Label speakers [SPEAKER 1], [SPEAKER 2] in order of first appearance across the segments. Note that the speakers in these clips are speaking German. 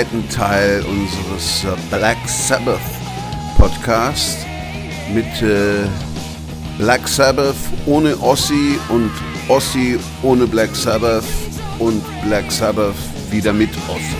[SPEAKER 1] zweiten Teil unseres äh, Black Sabbath Podcast mit äh, Black Sabbath ohne Ossi und Ossi ohne Black Sabbath und Black Sabbath wieder mit Ossi.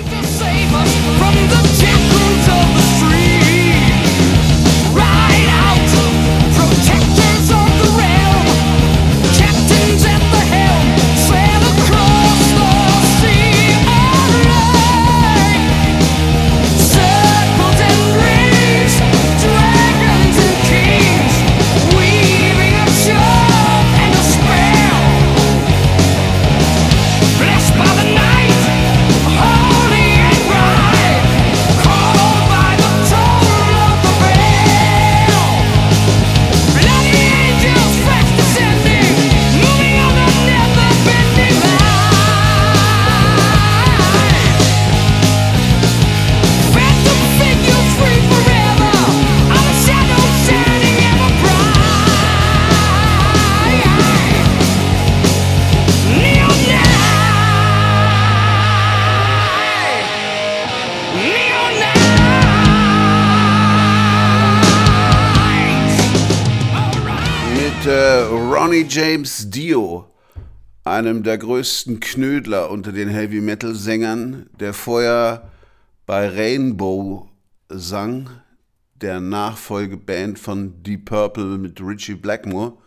[SPEAKER 1] James Dio, einem der größten Knödler unter den Heavy Metal Sängern, der vorher bei Rainbow sang, der Nachfolgeband von Deep Purple mit Richie Blackmore,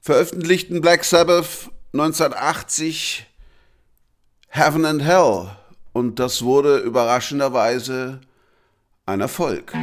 [SPEAKER 1] veröffentlichten Black Sabbath 1980 Heaven and Hell und das wurde überraschenderweise ein Erfolg.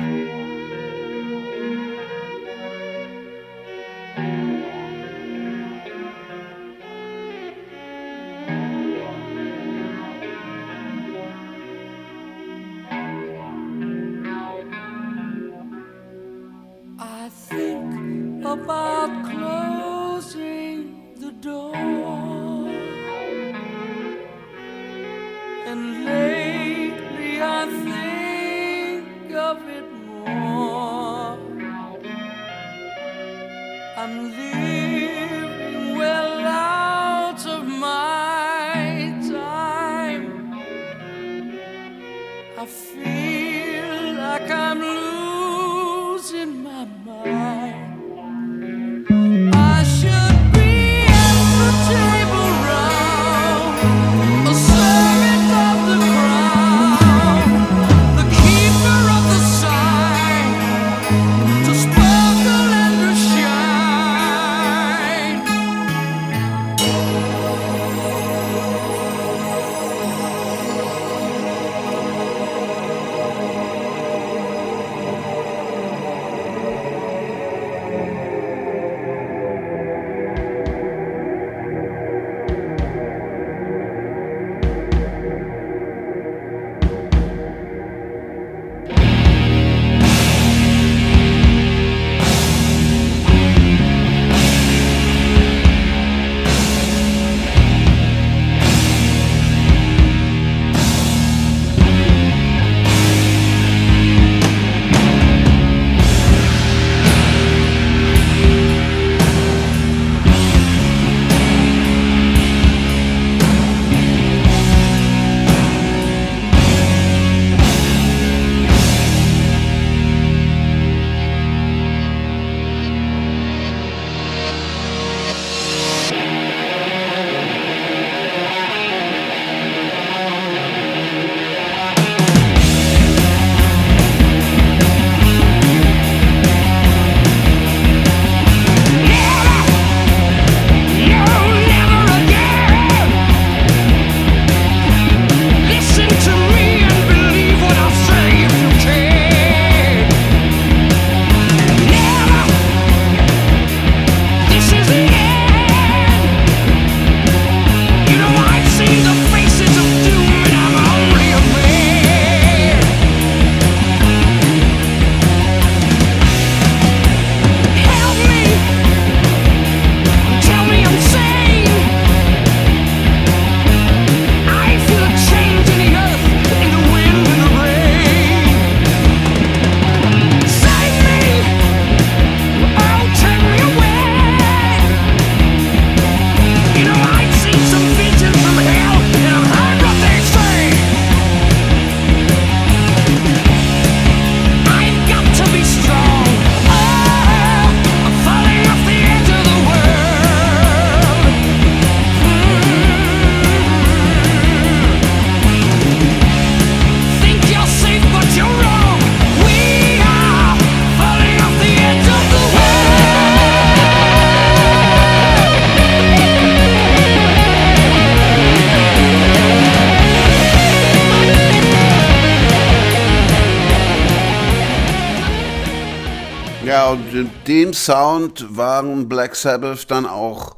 [SPEAKER 2] Dem Sound waren Black Sabbath dann auch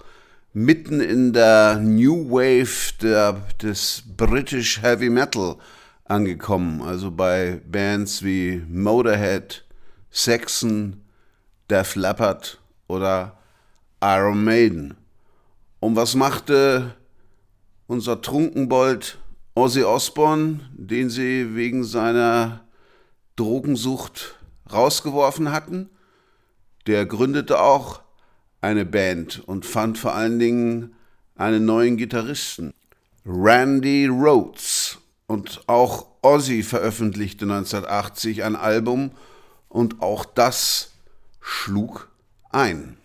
[SPEAKER 2] mitten in der New Wave der, des British Heavy Metal angekommen. Also bei Bands wie Motorhead, Saxon, Def Leppard oder Iron Maiden. Und was machte unser Trunkenbold Ozzy Osbourne, den sie wegen seiner Drogensucht rausgeworfen hatten? Der gründete auch eine Band und fand vor allen Dingen einen neuen Gitarristen, Randy Rhodes. Und auch Ozzy veröffentlichte 1980 ein Album und auch das schlug ein.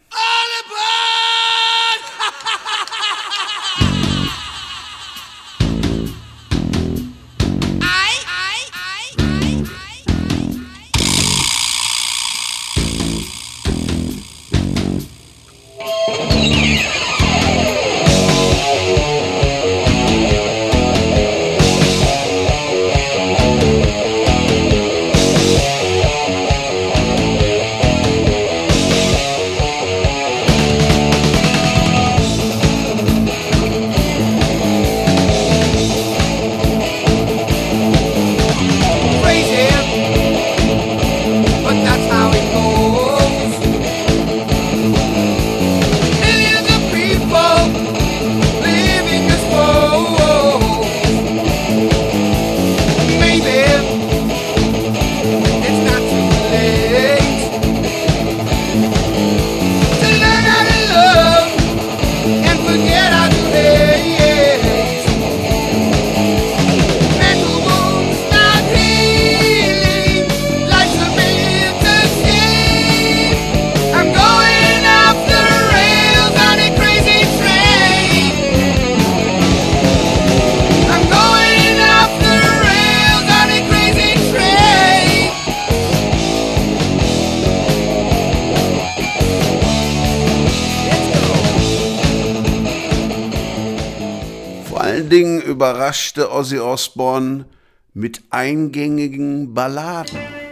[SPEAKER 2] Überraschte Ozzy Osbourne mit eingängigen Balladen.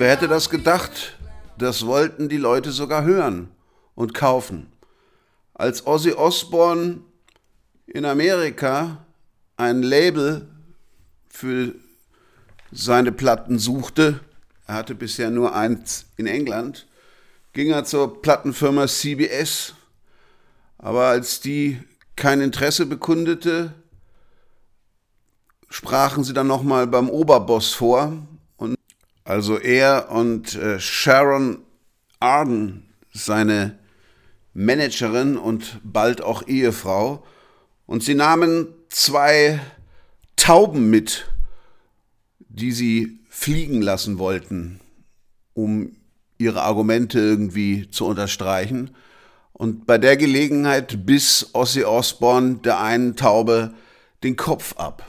[SPEAKER 2] Wer hätte das gedacht? Das wollten die Leute sogar hören und kaufen. Als Ozzy Osbourne in Amerika ein Label für seine Platten suchte, er hatte bisher nur eins in England, ging er zur Plattenfirma CBS. Aber als die kein Interesse bekundete, sprachen sie dann nochmal beim Oberboss vor also er und äh, Sharon Arden, seine Managerin und bald auch Ehefrau. Und sie nahmen zwei Tauben mit, die sie fliegen lassen wollten, um ihre Argumente irgendwie zu unterstreichen. Und bei der Gelegenheit biss Ossie Osborne der einen Taube den Kopf ab.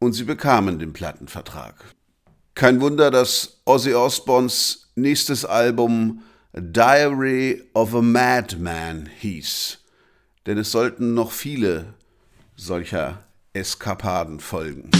[SPEAKER 2] Und sie bekamen den Plattenvertrag. Kein Wunder, dass Ozzy Osbournes nächstes Album Diary of a Madman hieß, denn es sollten noch viele solcher Eskapaden folgen.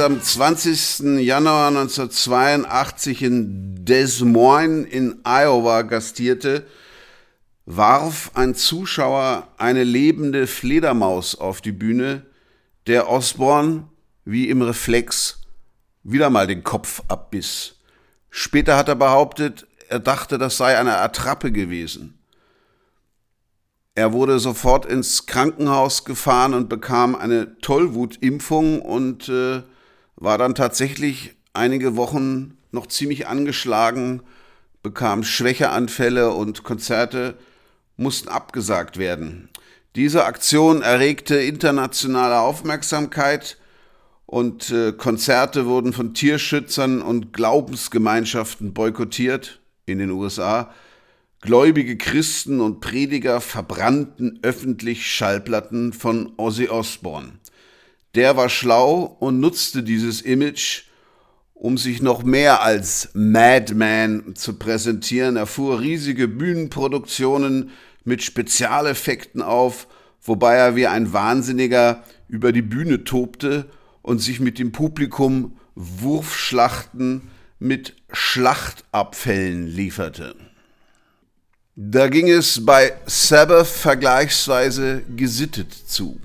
[SPEAKER 2] Am 20. Januar 1982 in Des Moines in Iowa gastierte, warf ein Zuschauer eine lebende Fledermaus auf die Bühne, der Osborne, wie im Reflex, wieder mal den Kopf abbiss. Später hat er behauptet, er dachte, das sei eine Attrappe gewesen. Er wurde sofort ins Krankenhaus gefahren und bekam eine Tollwutimpfung und äh, war dann tatsächlich einige Wochen noch ziemlich angeschlagen, bekam Schwächeanfälle und Konzerte mussten abgesagt werden. Diese Aktion erregte internationale Aufmerksamkeit und äh, Konzerte wurden von Tierschützern und Glaubensgemeinschaften boykottiert in den USA. Gläubige Christen und Prediger verbrannten öffentlich Schallplatten von Ozzy Osbourne. Der war schlau und nutzte dieses Image, um sich noch mehr als Madman zu präsentieren. Er fuhr riesige Bühnenproduktionen mit Spezialeffekten auf, wobei er wie ein Wahnsinniger über die Bühne tobte und sich mit dem Publikum Wurfschlachten mit Schlachtabfällen lieferte. Da ging es bei Sabbath vergleichsweise gesittet zu.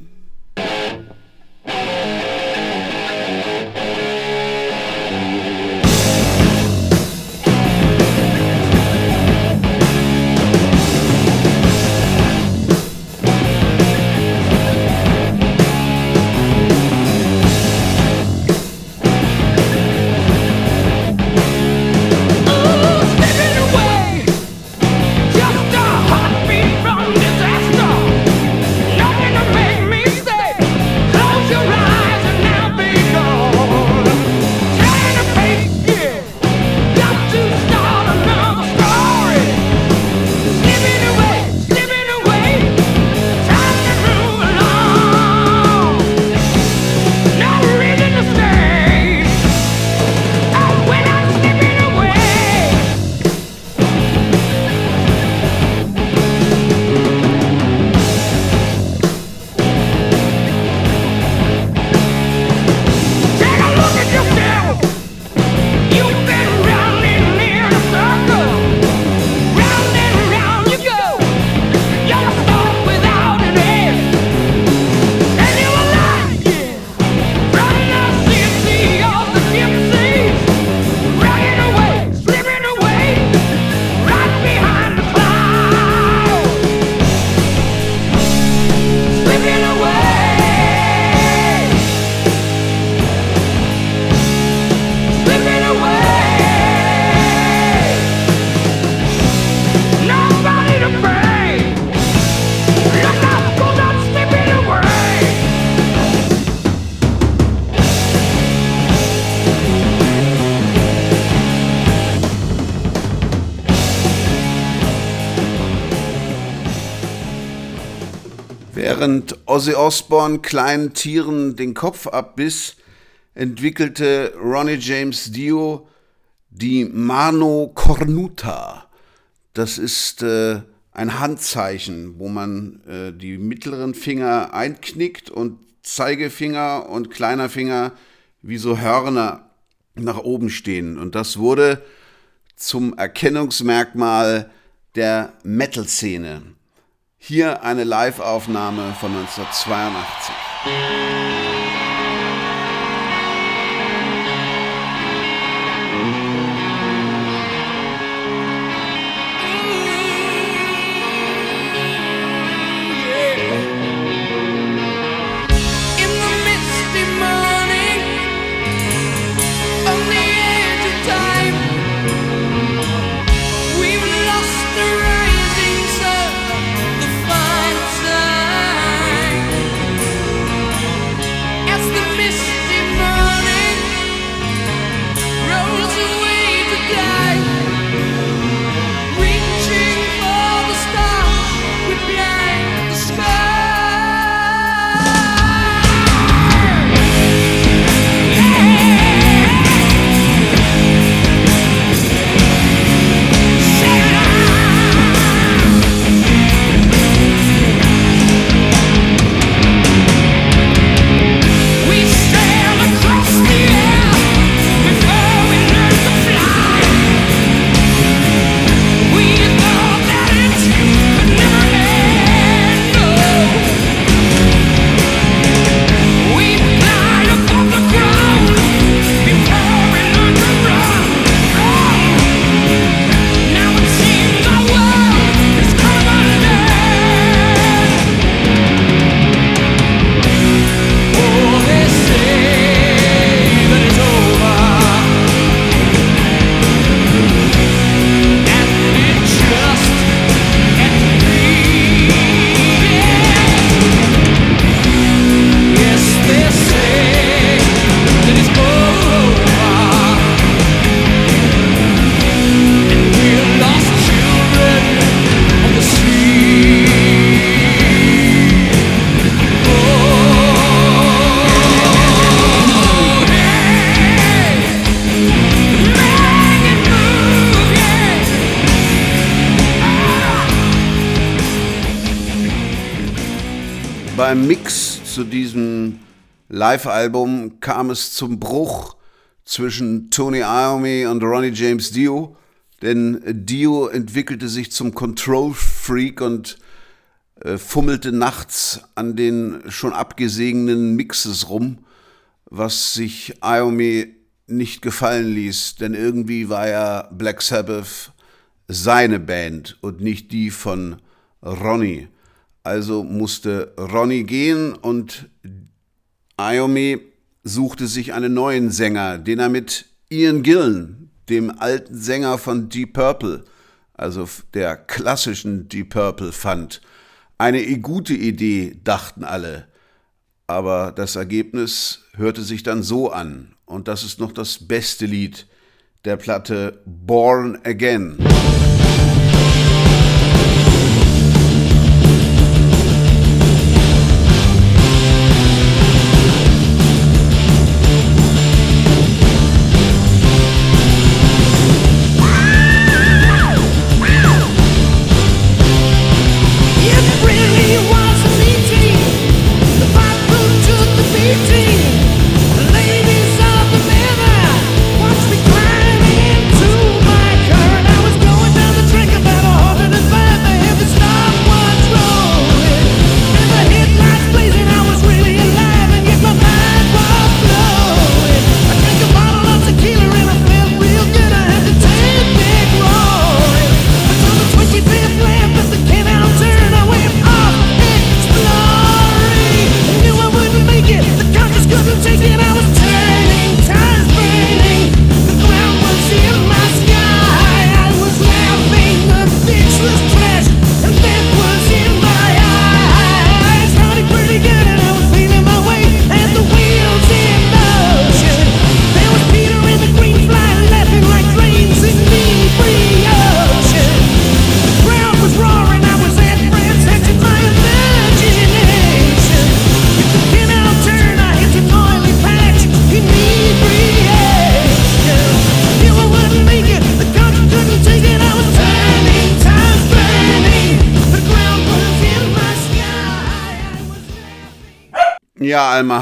[SPEAKER 2] Während Ozzy Osbourne kleinen Tieren den Kopf abbiss, entwickelte Ronnie James Dio die Mano Cornuta. Das ist äh, ein Handzeichen, wo man äh, die mittleren Finger einknickt und Zeigefinger und kleiner Finger wie so Hörner nach oben stehen. Und das wurde zum Erkennungsmerkmal der Metal-Szene. Hier eine Live-Aufnahme von 1982. Live-Album kam es zum Bruch zwischen Tony Iommi und Ronnie James Dio, denn Dio entwickelte sich zum Control-Freak und äh, fummelte nachts an den schon abgesegenen Mixes rum, was sich Iommi nicht gefallen ließ, denn irgendwie war ja Black Sabbath seine Band und nicht die von Ronnie. Also musste Ronnie gehen und Iommi suchte sich einen neuen Sänger, den er mit Ian Gillen, dem alten Sänger von Deep Purple, also der klassischen Deep Purple, fand. Eine gute Idee, dachten alle. Aber das Ergebnis hörte sich dann so an. Und das ist noch das beste Lied der Platte Born Again.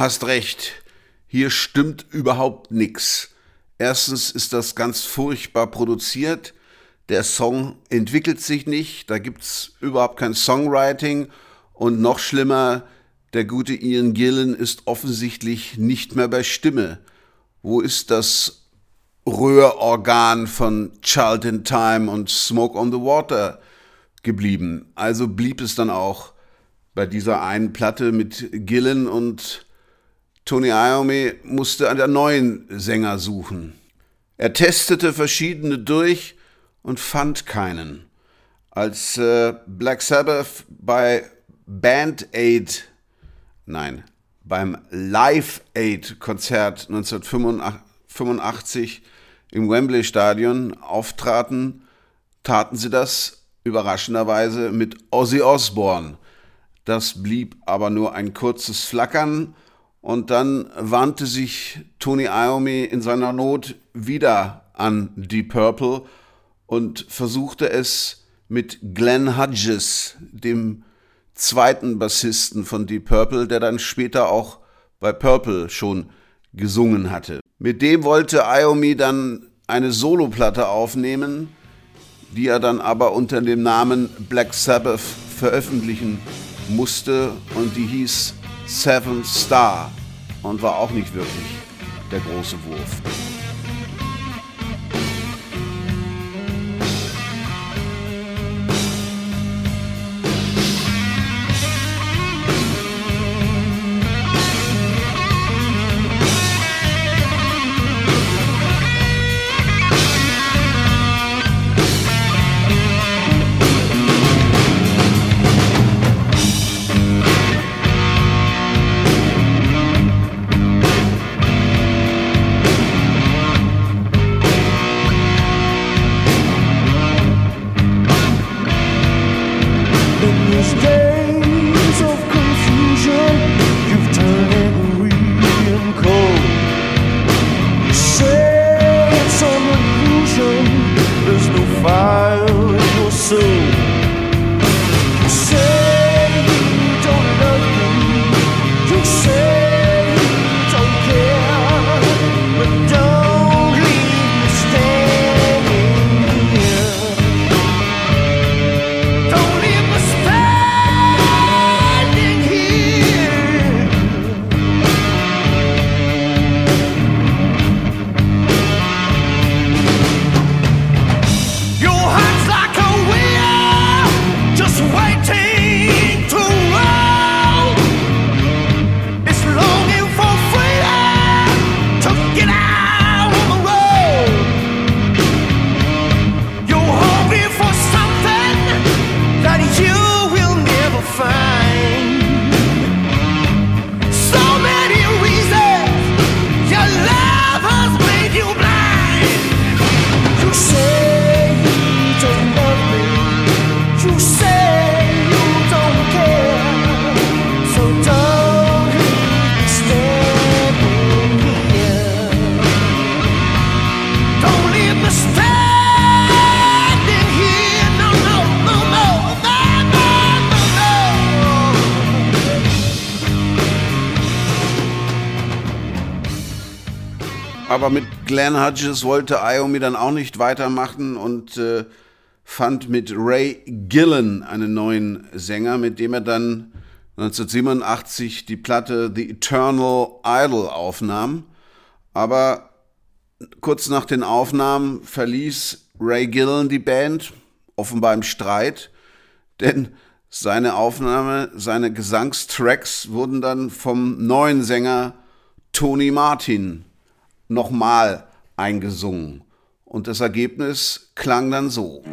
[SPEAKER 2] Hast recht. Hier stimmt überhaupt nichts. Erstens ist das ganz furchtbar produziert. Der Song entwickelt sich nicht. Da gibt's überhaupt kein Songwriting. Und noch schlimmer, der gute Ian Gillen ist offensichtlich nicht mehr bei Stimme. Wo ist das Röhrorgan von Charlton Time und Smoke on the Water geblieben? Also blieb es dann auch bei dieser einen Platte mit Gillen und Tony Iommi musste der neuen Sänger suchen. Er testete verschiedene durch und fand keinen. Als äh, Black Sabbath bei Band Aid, nein, beim Live Aid Konzert 1985 im Wembley Stadion auftraten, taten sie das überraschenderweise mit Ozzy Osbourne das blieb aber nur ein kurzes Flackern und dann wandte sich Tony Iommi in seiner Not wieder an Deep Purple und versuchte es mit Glenn Hudges, dem zweiten Bassisten von Deep Purple, der dann später auch bei Purple schon gesungen hatte. Mit dem wollte Iommi dann eine Soloplatte aufnehmen, die er dann aber unter dem Namen Black Sabbath veröffentlichen musste und die hieß Seven Star und war auch nicht wirklich der große Wurf.
[SPEAKER 1] Glenn Hodges wollte Iommi dann auch nicht weitermachen und äh, fand mit Ray Gillen einen neuen Sänger, mit dem er dann 1987 die Platte The Eternal Idol aufnahm. Aber kurz nach den Aufnahmen verließ Ray Gillen die Band, offenbar im Streit, denn seine Aufnahme, seine Gesangstracks wurden dann vom neuen Sänger Tony Martin nochmal eingesungen. Und das Ergebnis klang dann so.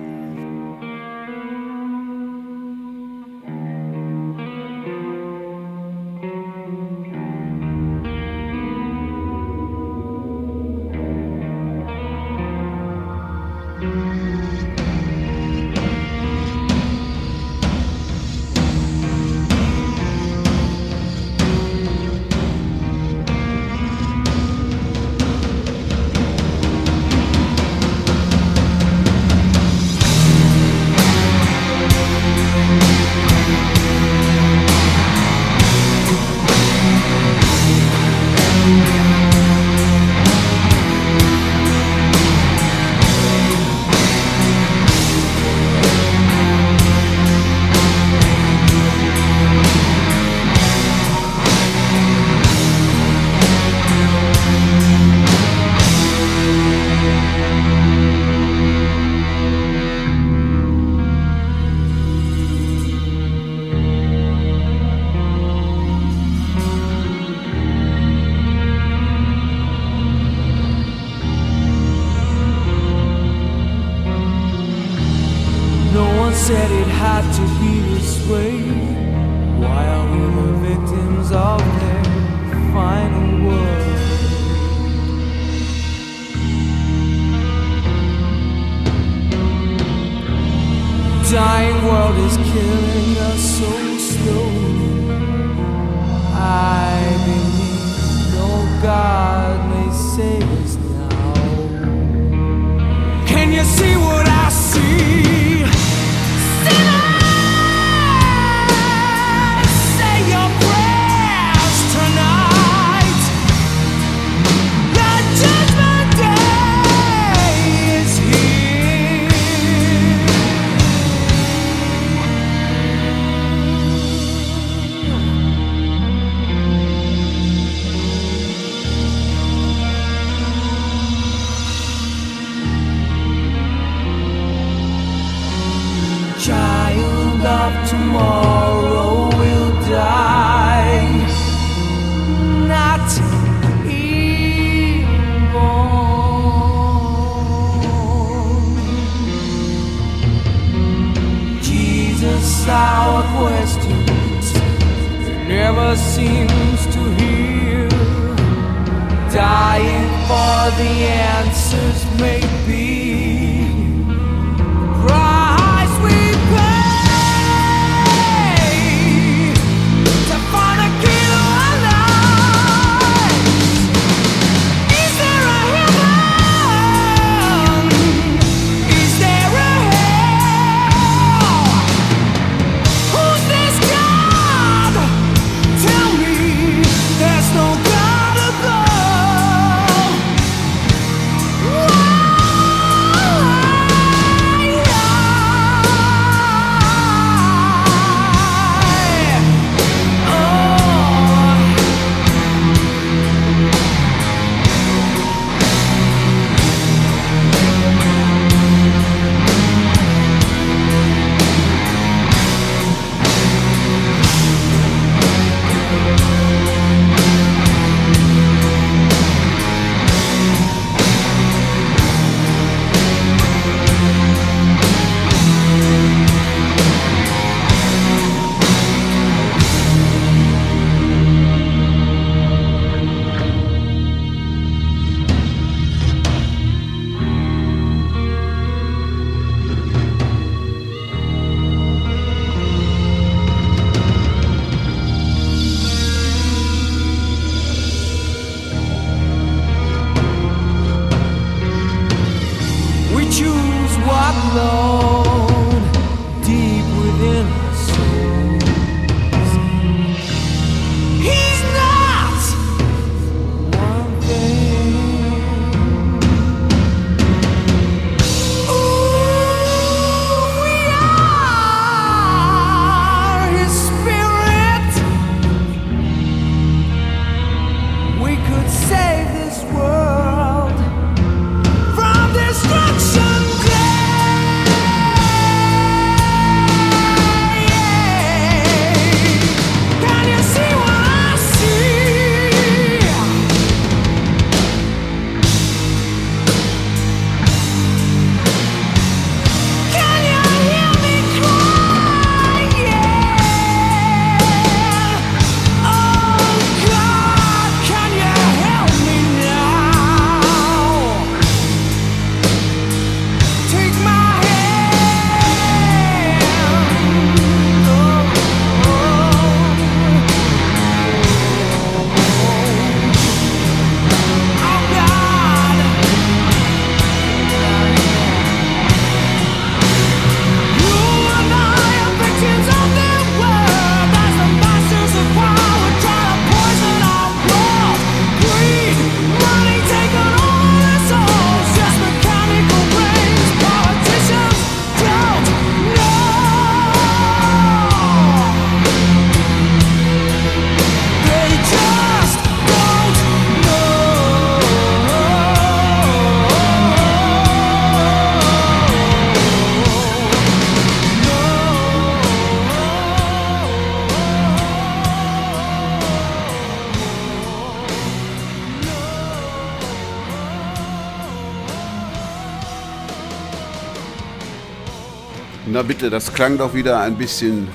[SPEAKER 2] Bitte, das klang doch wieder ein bisschen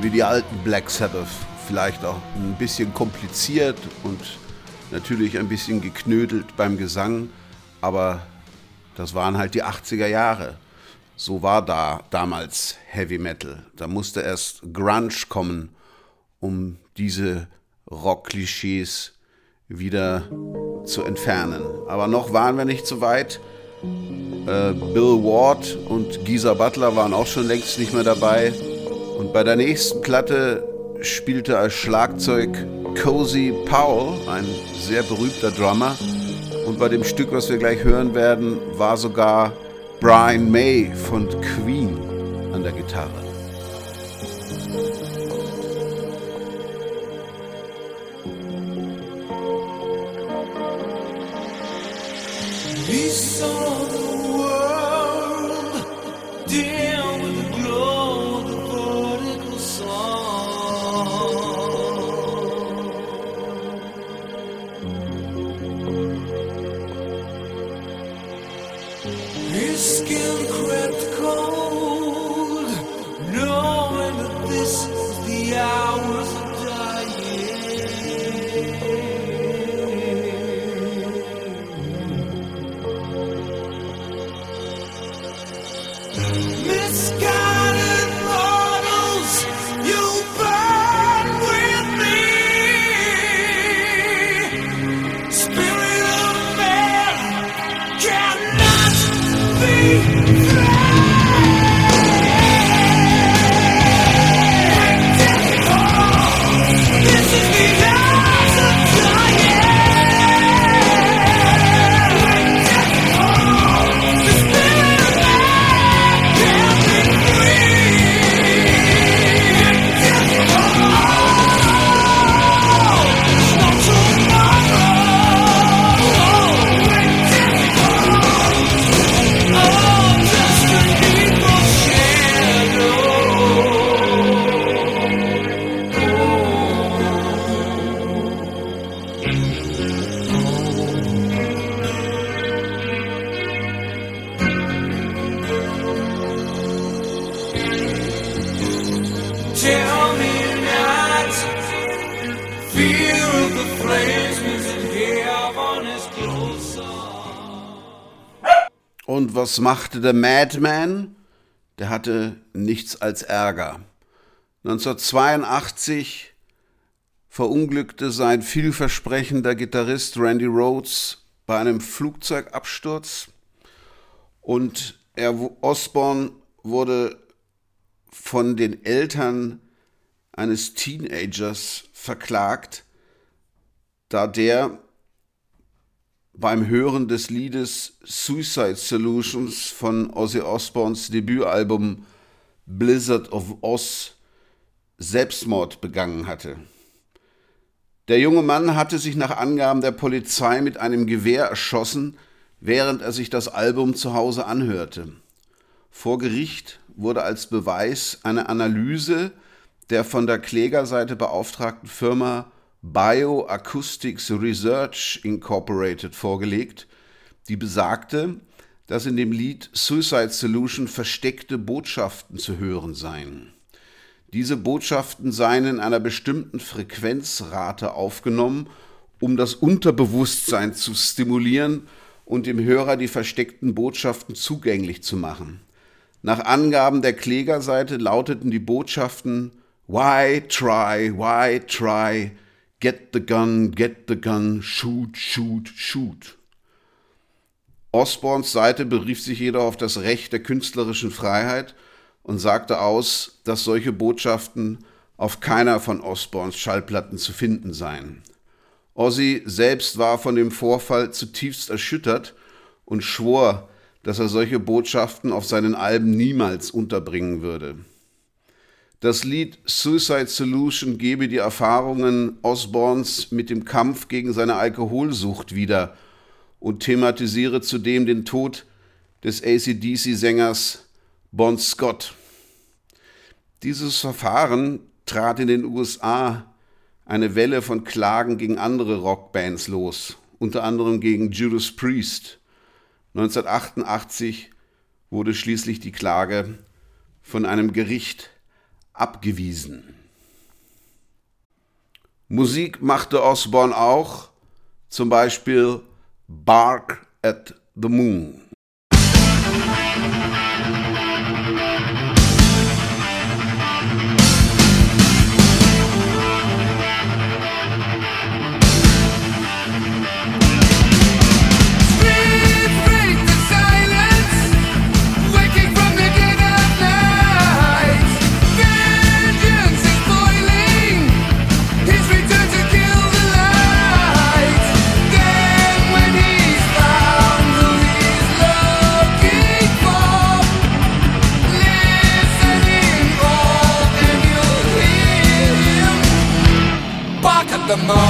[SPEAKER 2] wie die alten Black Sabbath. Vielleicht auch ein bisschen kompliziert und natürlich ein bisschen geknödelt beim Gesang, aber das waren halt die 80er Jahre. So war da damals Heavy Metal. Da musste erst Grunge kommen, um diese Rock-Klischees wieder zu entfernen. Aber noch waren wir nicht so weit. Äh, Bill Ward und Geezer Butler waren auch schon längst nicht mehr dabei. Und bei der nächsten Platte spielte als Schlagzeug Cozy Powell, ein sehr berühmter Drummer. Und bei dem Stück, was wir gleich hören werden, war sogar Brian May von Queen an der Gitarre.
[SPEAKER 1] He saw
[SPEAKER 2] was machte der Madman? Der hatte nichts als Ärger. 1982 verunglückte sein vielversprechender Gitarrist Randy Rhodes bei einem Flugzeugabsturz und er, Osborne wurde von den Eltern eines Teenagers verklagt, da der beim Hören des Liedes Suicide Solutions von Ozzy Osbournes Debütalbum Blizzard of Oz Selbstmord begangen hatte. Der junge Mann hatte sich nach Angaben der Polizei mit einem Gewehr erschossen, während er sich das Album zu Hause anhörte. Vor Gericht wurde als Beweis eine Analyse der von der Klägerseite beauftragten Firma Bioacoustics Research Incorporated vorgelegt, die besagte, dass in dem Lied Suicide Solution versteckte Botschaften zu hören seien. Diese Botschaften seien in einer bestimmten Frequenzrate aufgenommen, um das Unterbewusstsein zu stimulieren und dem Hörer die versteckten Botschaften zugänglich zu machen. Nach Angaben der Klägerseite lauteten die Botschaften Why try, why try, get the gun, get the gun, shoot, shoot, shoot. Osborns Seite berief sich jedoch auf das Recht der künstlerischen Freiheit und sagte aus, dass solche Botschaften auf keiner von Osborns Schallplatten zu finden seien. Ozzy selbst war von dem Vorfall zutiefst erschüttert und schwor, dass er solche Botschaften auf seinen Alben niemals unterbringen würde. Das Lied Suicide Solution gebe die Erfahrungen Osborns mit dem Kampf gegen seine Alkoholsucht wieder und thematisiere zudem den Tod des ACDC-Sängers Bon Scott. Dieses Verfahren trat in den USA eine Welle von Klagen gegen andere Rockbands los, unter anderem gegen Judas Priest. 1988 wurde schließlich die Klage von einem Gericht abgewiesen. Musik machte Osborne auch, zum Beispiel Bark at the Moon.
[SPEAKER 3] the moon.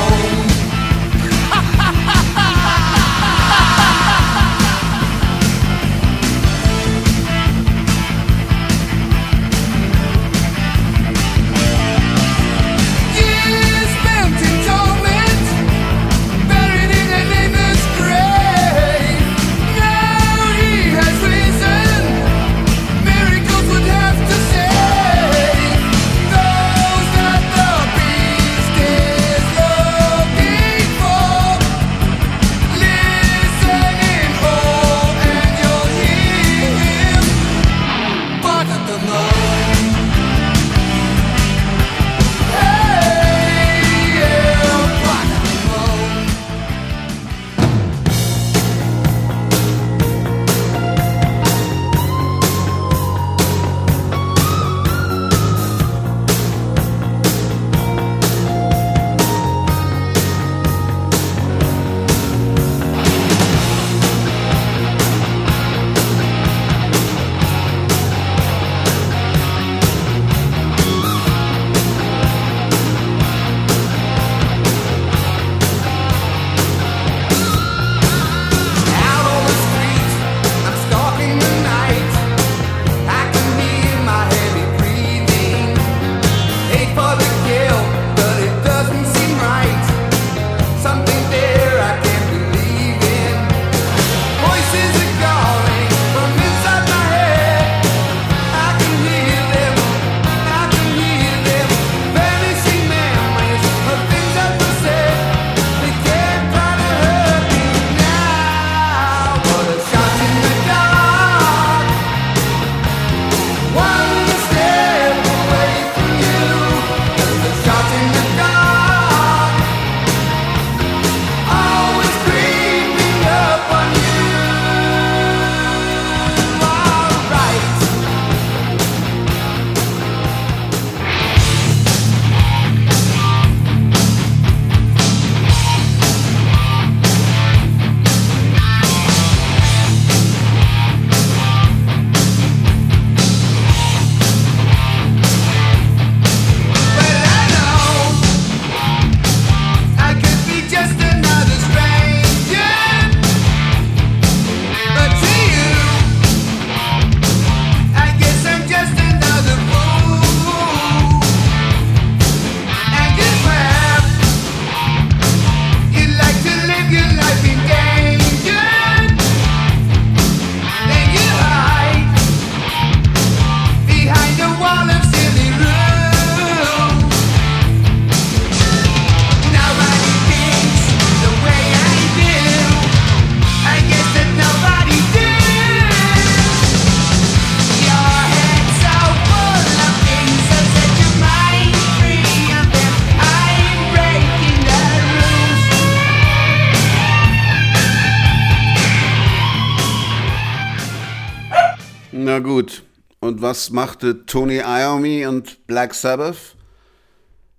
[SPEAKER 2] Was machte Tony Iommi und Black Sabbath?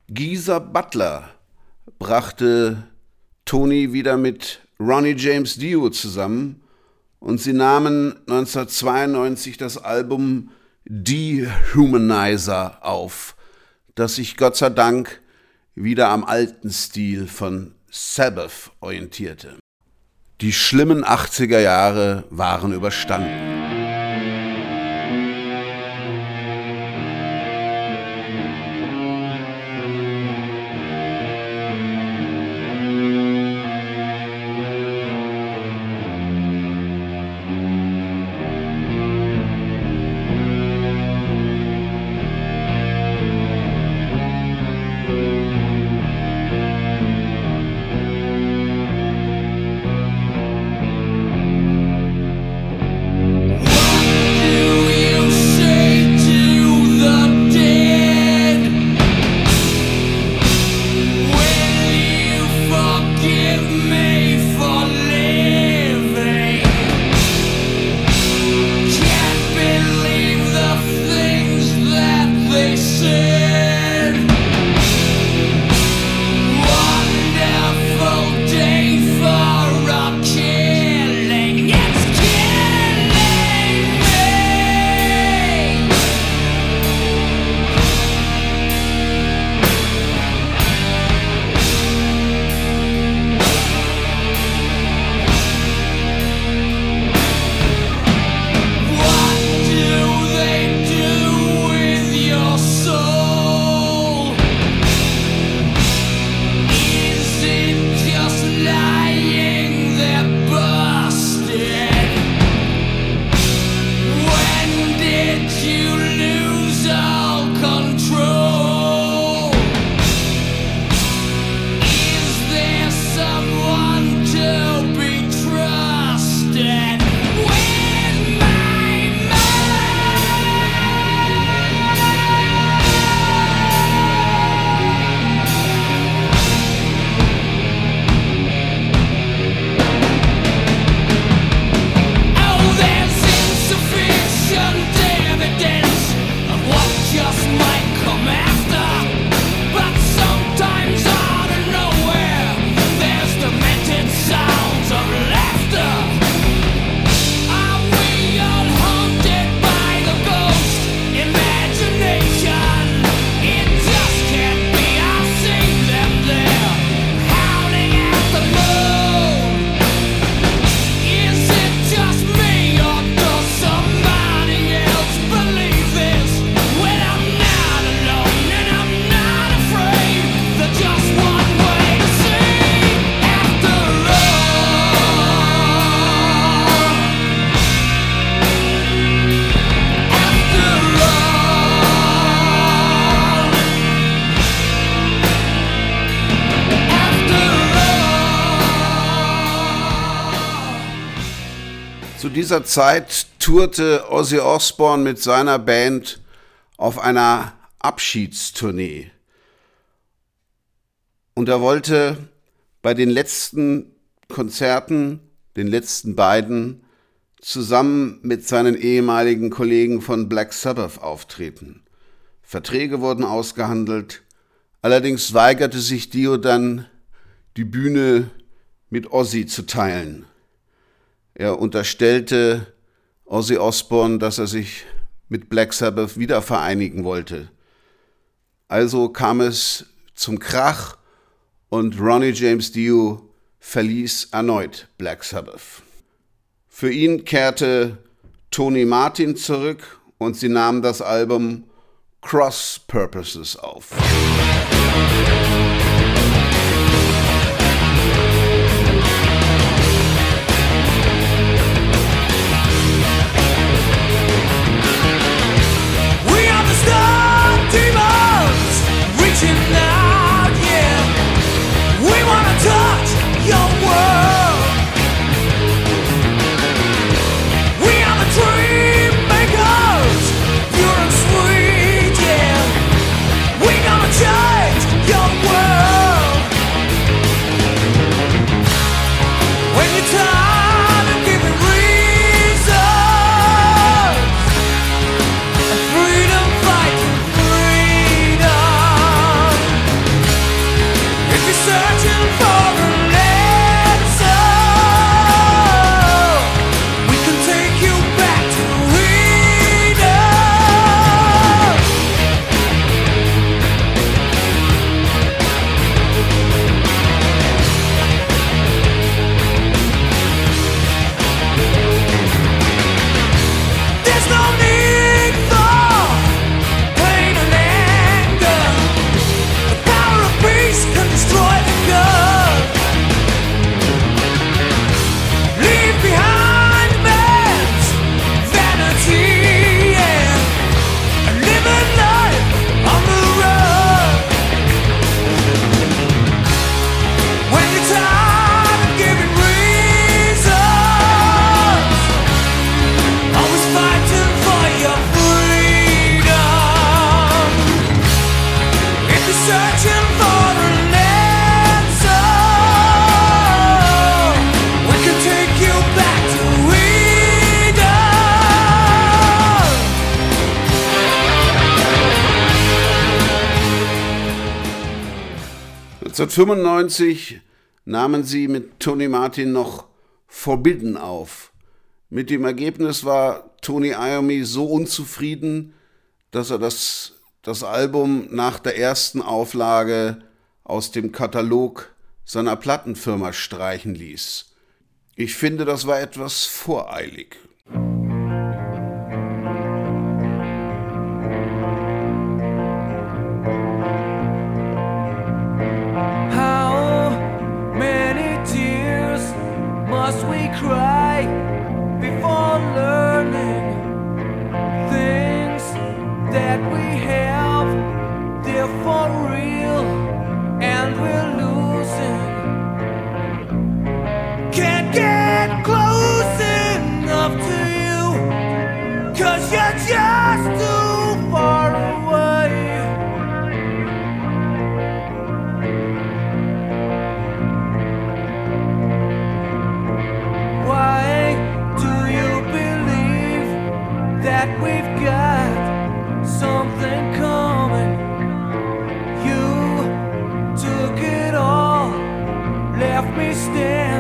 [SPEAKER 2] Geezer Butler brachte Tony wieder mit Ronnie James Dio zusammen und sie nahmen 1992 das Album Dehumanizer auf, das sich Gott sei Dank wieder am alten Stil von Sabbath orientierte. Die schlimmen 80er Jahre waren überstanden. Dieser Zeit tourte Ozzy Osbourne mit seiner Band auf einer Abschiedstournee. Und er wollte bei den letzten Konzerten, den letzten beiden, zusammen mit seinen ehemaligen Kollegen von Black Sabbath auftreten. Verträge wurden ausgehandelt, allerdings weigerte sich Dio dann, die Bühne mit Ozzy zu teilen. Er unterstellte Ozzy Osbourne, dass er sich mit Black Sabbath wieder vereinigen wollte. Also kam es zum Krach und Ronnie James Dio verließ erneut Black Sabbath. Für ihn kehrte Tony Martin zurück und sie nahmen das Album Cross Purposes auf.
[SPEAKER 1] Tonight.
[SPEAKER 2] 1995 nahmen sie mit Tony Martin noch Forbidden auf. Mit dem Ergebnis war Tony Iommi so unzufrieden, dass er das, das Album nach der ersten Auflage aus dem Katalog seiner Plattenfirma streichen ließ. Ich finde, das war etwas voreilig.
[SPEAKER 1] Must we cry before learning things that we me stand.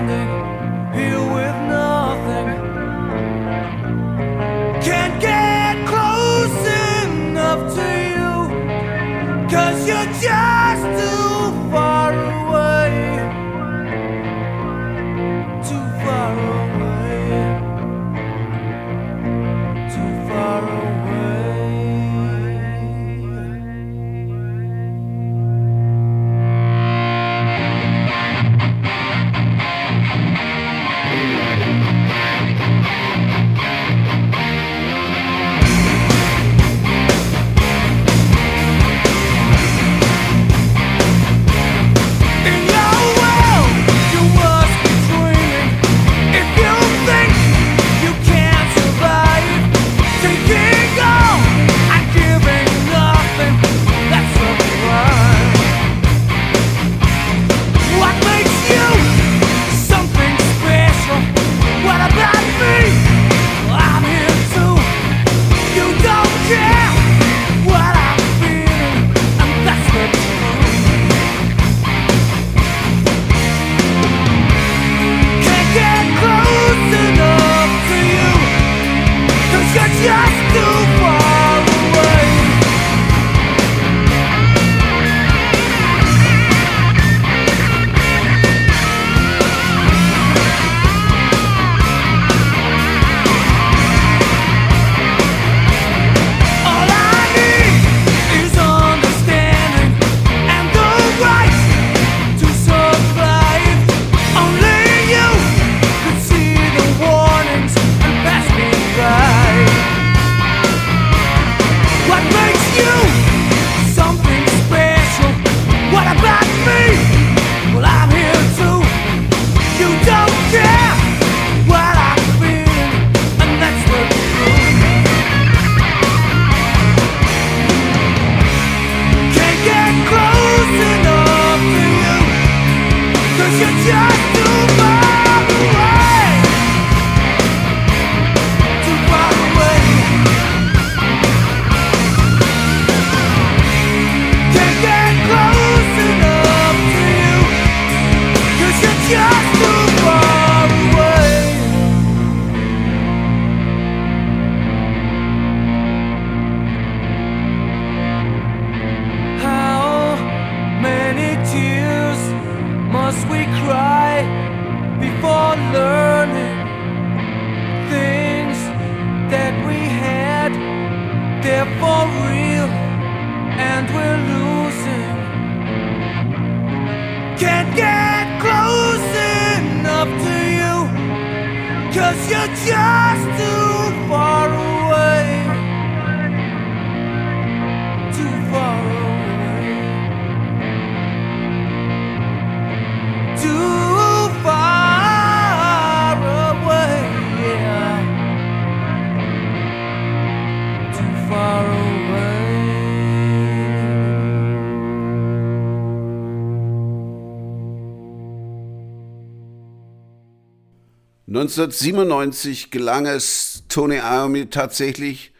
[SPEAKER 3] 1997 gelang es Tony Iommi tatsächlich,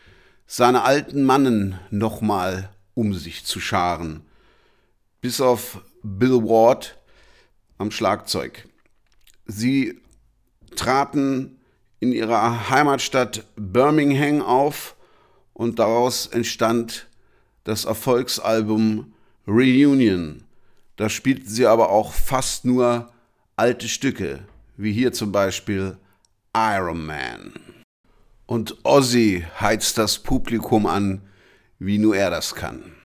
[SPEAKER 3] seine alten Mannen nochmal um sich zu scharen. Bis auf Bill Ward am Schlagzeug. Sie traten in ihrer Heimatstadt Birmingham auf und daraus entstand das Erfolgsalbum Reunion. Da spielten sie aber auch fast nur alte Stücke, wie hier zum Beispiel Iron Man. Und Ozzy heizt das Publikum an, wie nur er das kann.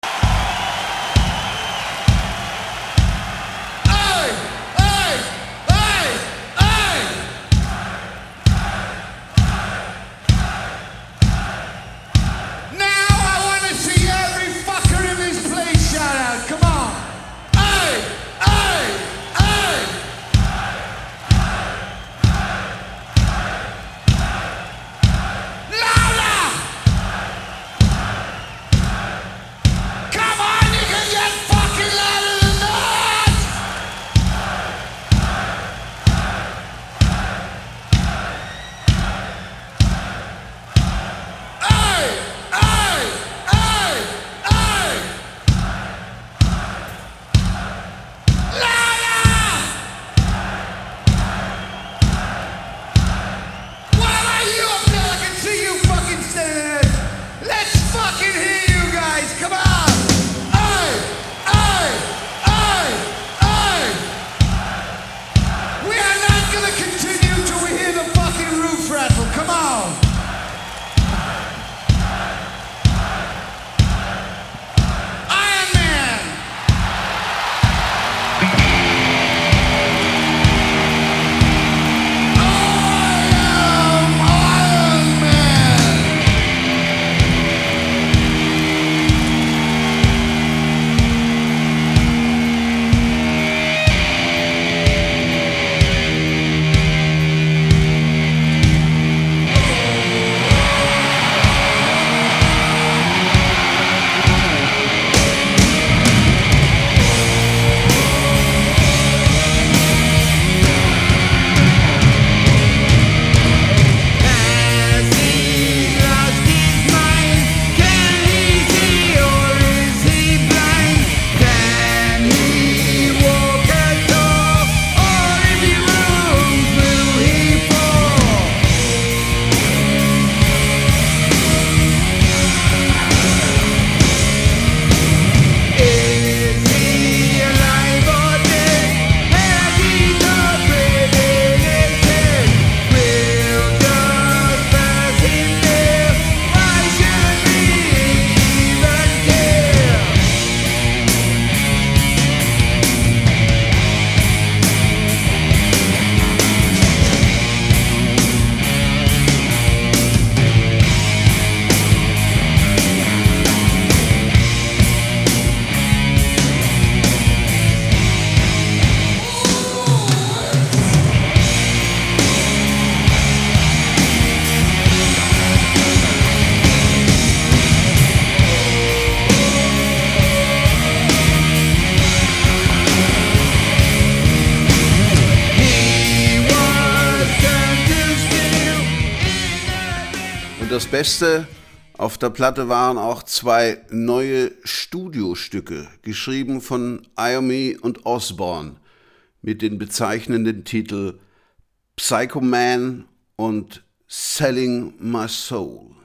[SPEAKER 3] Beste, auf der Platte waren auch zwei neue Studiostücke, geschrieben von Iommi und Osborne, mit den bezeichnenden Titel Psycho Man und Selling My Soul.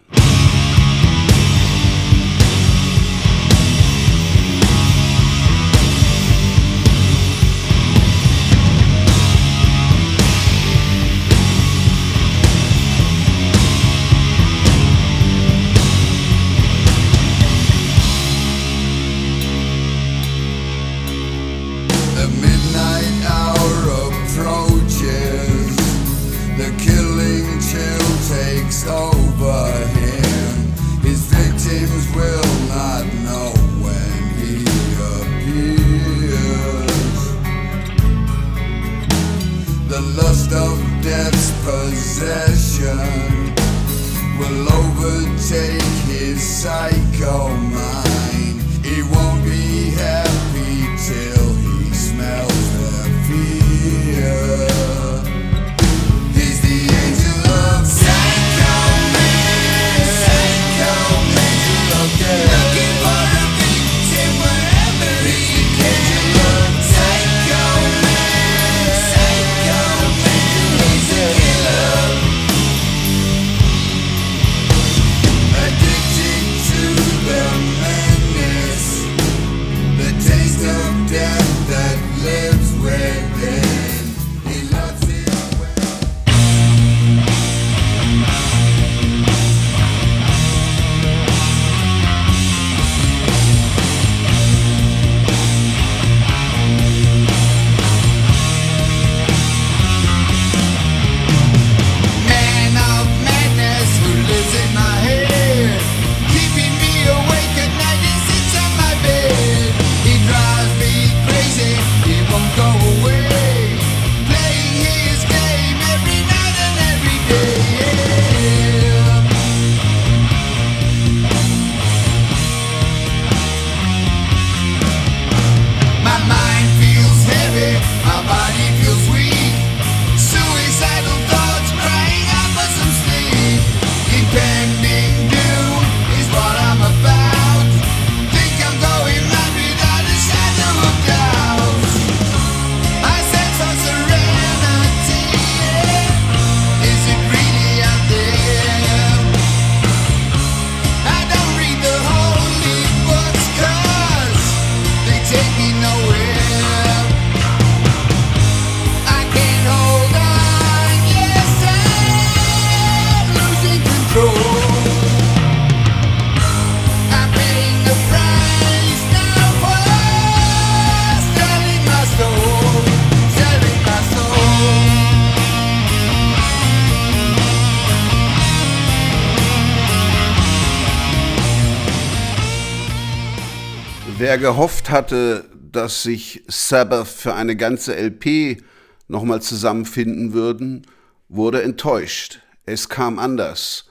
[SPEAKER 2] ja gehofft hatte, dass sich Sabbath für eine ganze LP nochmal zusammenfinden würden, wurde enttäuscht. Es kam anders.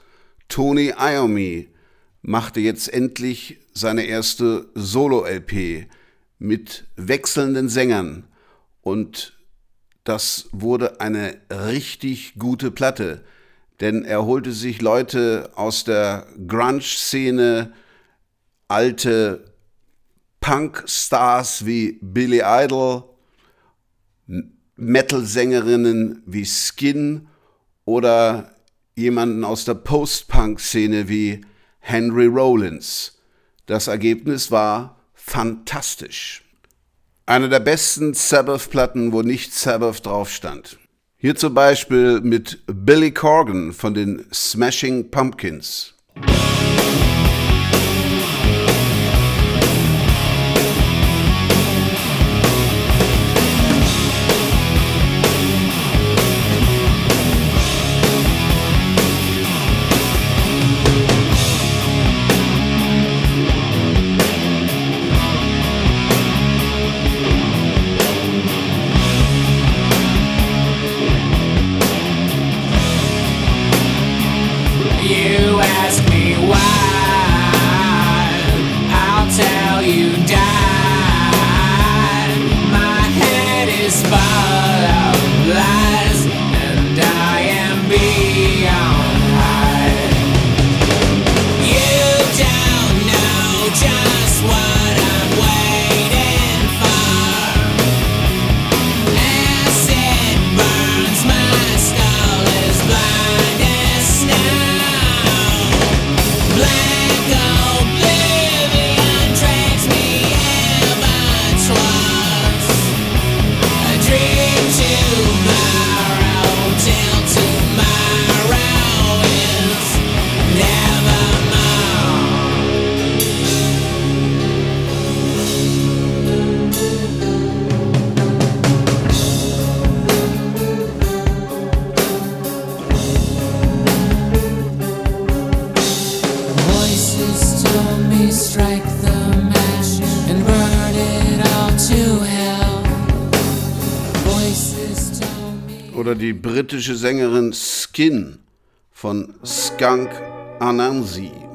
[SPEAKER 2] Tony Iommi machte jetzt endlich seine erste Solo-LP mit wechselnden Sängern und das wurde eine richtig gute Platte, denn er holte sich Leute aus der Grunge-Szene, alte Punk-Stars wie Billy Idol, Metal-Sängerinnen wie Skin oder jemanden aus der Post-Punk-Szene wie Henry Rollins. Das Ergebnis war fantastisch. Eine der besten Sabbath-Platten, wo nicht Sabbath draufstand. Hier zum Beispiel mit Billy Corgan von den Smashing Pumpkins.
[SPEAKER 4] Wolfgang Anansi.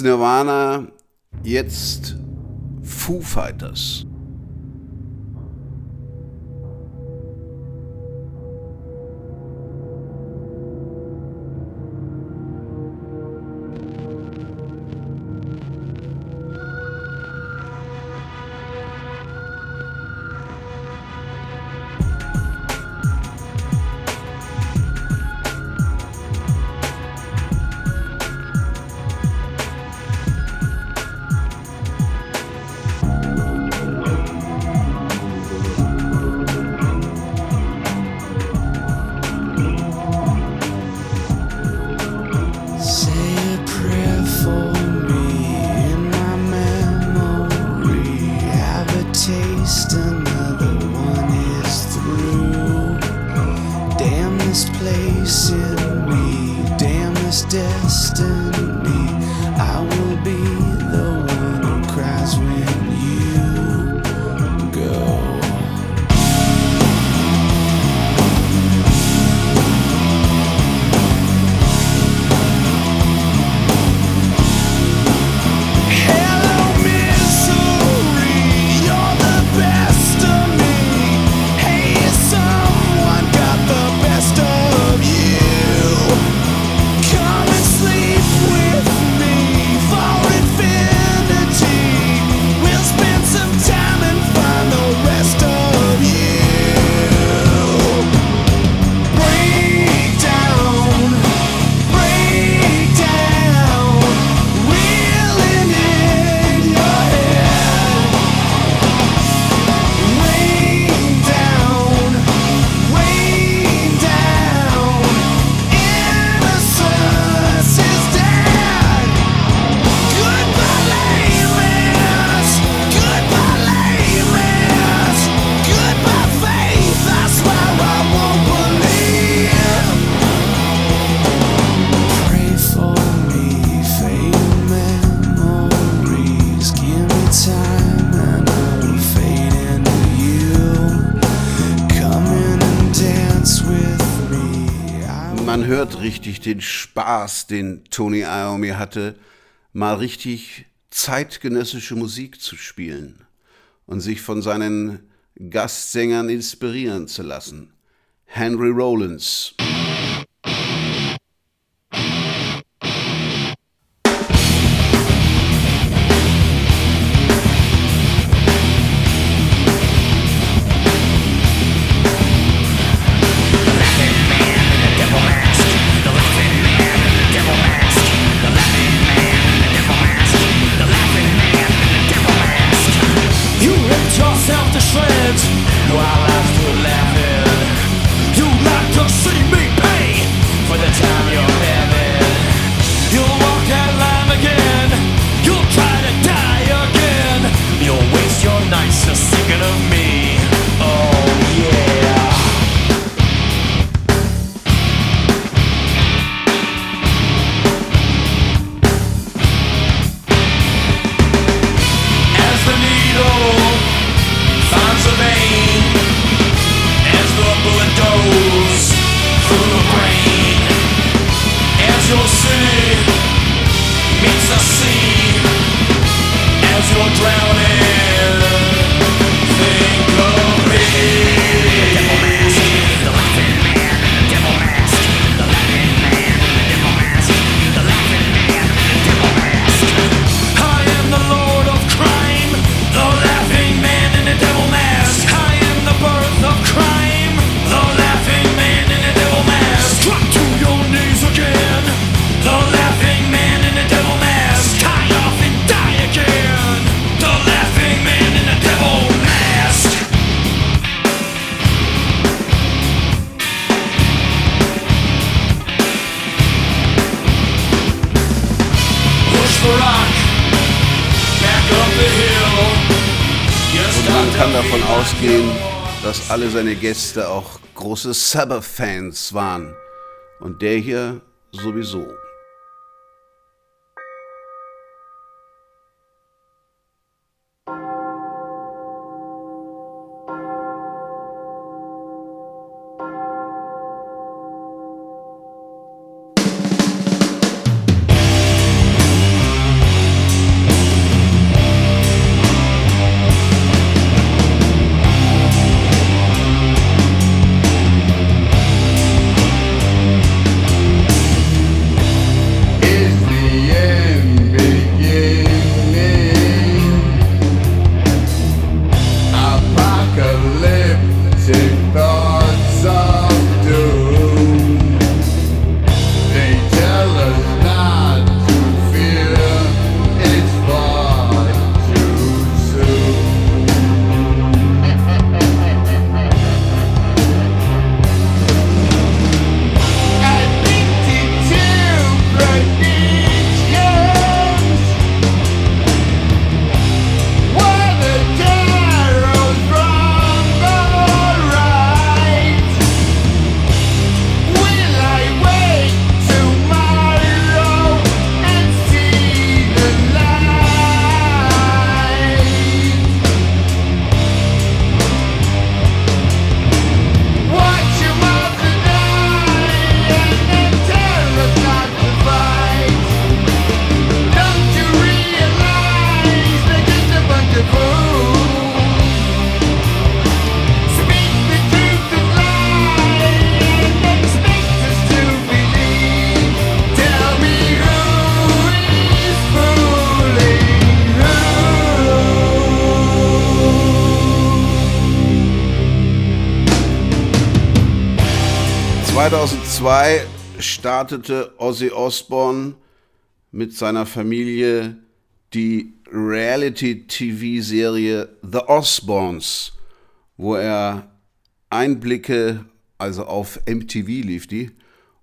[SPEAKER 4] Nirvana, jetzt Foo Fighters. durch den Spaß, den Tony Iommi hatte, mal richtig zeitgenössische Musik zu spielen und sich von seinen Gastsängern inspirieren zu lassen. Henry Rollins.
[SPEAKER 2] Seine Gäste auch große Sabbath-Fans waren. Und der hier sowieso. 2002 startete Ozzy Osbourne mit seiner Familie die Reality-TV-Serie The Osbournes, wo er Einblicke, also auf MTV lief die,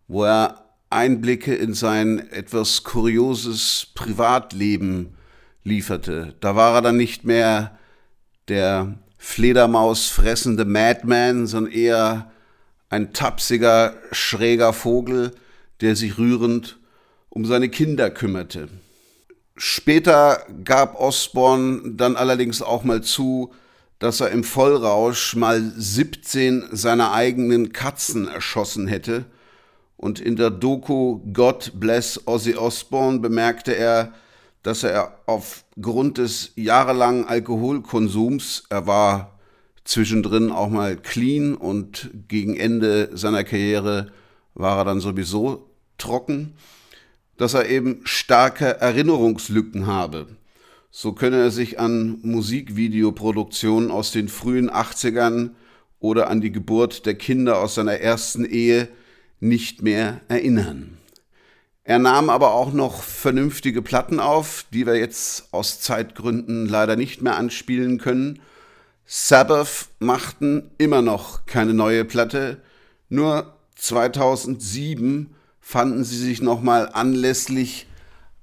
[SPEAKER 2] wo er Einblicke in sein etwas kurioses Privatleben lieferte. Da war er dann nicht mehr der Fledermaus fressende Madman, sondern eher ein tapsiger, schräger Vogel, der sich rührend um seine Kinder kümmerte. Später gab Osborne dann allerdings auch mal zu, dass er im Vollrausch mal 17 seiner eigenen Katzen erschossen hätte. Und in der Doku God Bless Ozzy Osbourne bemerkte er, dass er aufgrund des jahrelangen Alkoholkonsums, er war zwischendrin auch mal clean und gegen Ende seiner Karriere war er dann sowieso trocken, dass er eben starke Erinnerungslücken habe. So könne er sich an Musikvideoproduktionen aus den frühen 80ern oder an die Geburt der Kinder aus seiner ersten Ehe nicht mehr erinnern. Er nahm aber auch noch vernünftige Platten auf, die wir jetzt aus Zeitgründen leider nicht mehr anspielen können. Sabbath machten immer noch keine neue Platte, nur 2007 fanden sie sich nochmal anlässlich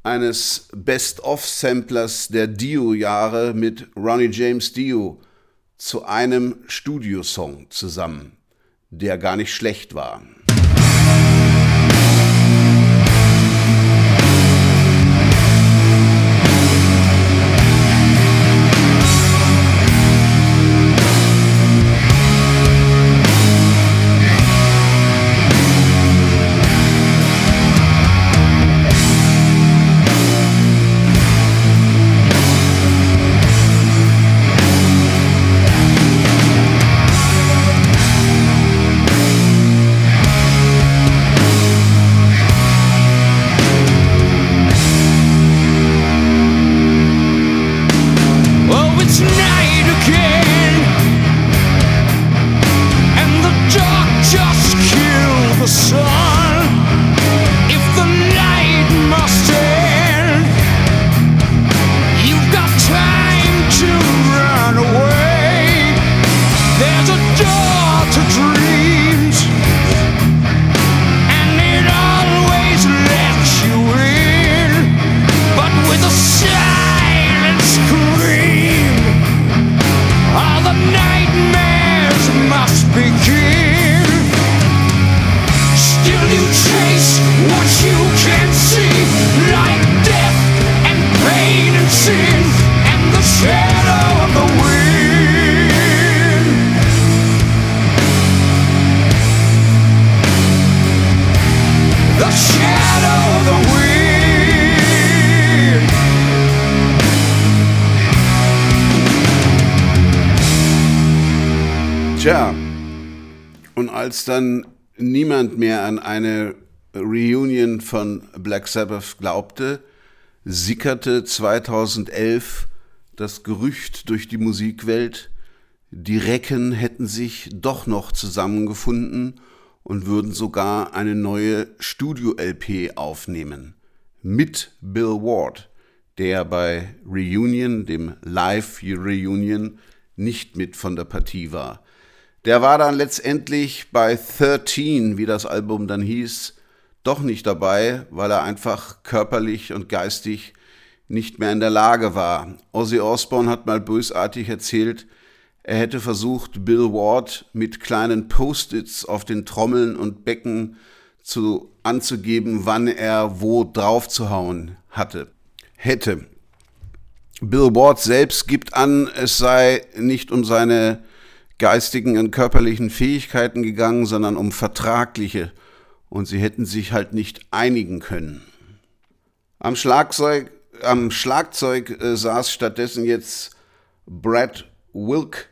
[SPEAKER 2] eines Best-of-Samplers der Dio-Jahre mit Ronnie James Dio zu einem Studiosong zusammen, der gar nicht schlecht war. Als dann niemand mehr an eine Reunion von Black Sabbath glaubte, sickerte 2011 das Gerücht durch die Musikwelt, die Recken hätten sich doch noch zusammengefunden und würden sogar eine neue Studio-LP aufnehmen. Mit Bill Ward, der bei Reunion, dem Live-Reunion, nicht mit von der Partie war. Der war dann letztendlich bei 13, wie das Album dann hieß, doch nicht dabei, weil er einfach körperlich und geistig nicht mehr in der Lage war. Ozzy Osbourne hat mal bösartig erzählt, er hätte versucht, Bill Ward mit kleinen Post-its auf den Trommeln und Becken zu, anzugeben, wann er wo drauf zu hauen hatte, hätte. Bill Ward selbst gibt an, es sei nicht um seine geistigen und körperlichen Fähigkeiten gegangen, sondern um vertragliche. Und sie hätten sich halt nicht einigen können. Am Schlagzeug, am Schlagzeug äh, saß stattdessen jetzt Brad Wilk,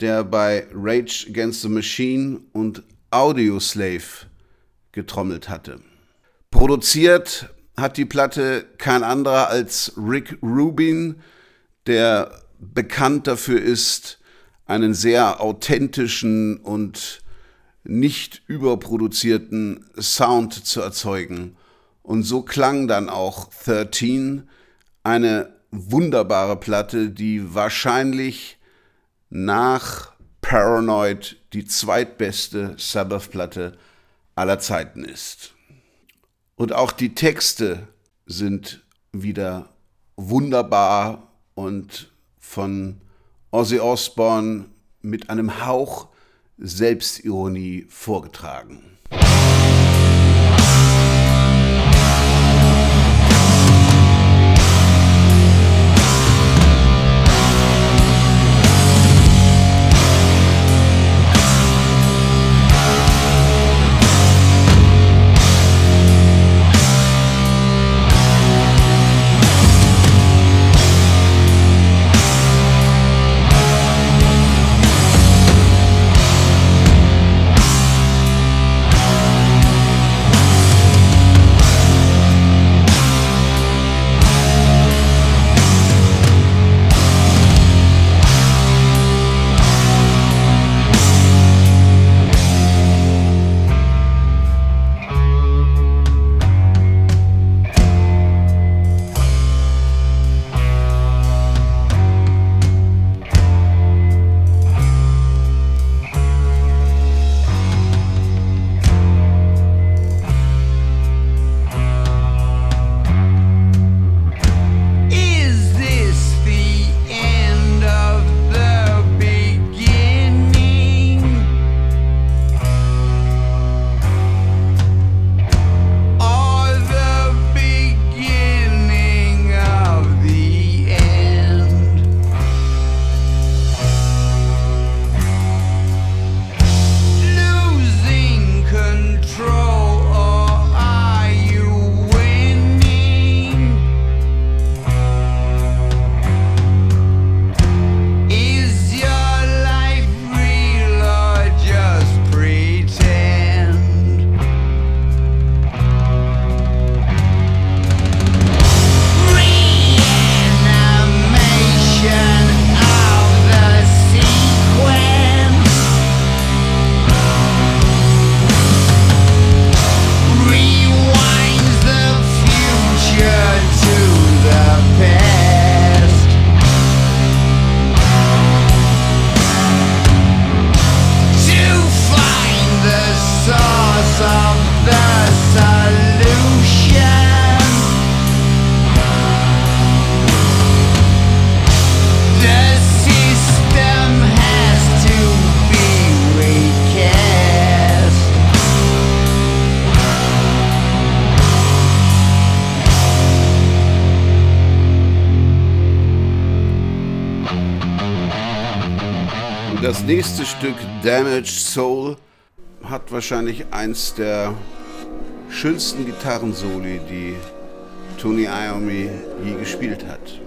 [SPEAKER 2] der bei Rage Against the Machine und Audioslave getrommelt hatte. Produziert hat die Platte kein anderer als Rick Rubin, der bekannt dafür ist, einen sehr authentischen und nicht überproduzierten Sound zu erzeugen. Und so klang dann auch 13, eine wunderbare Platte, die wahrscheinlich nach Paranoid die zweitbeste Sabbath-Platte aller Zeiten ist. Und auch die Texte sind wieder wunderbar und von Ozzy Osbourne mit einem Hauch Selbstironie vorgetragen. Damaged Soul hat wahrscheinlich eins der schönsten Gitarrensoli, die Tony Iommi je gespielt hat.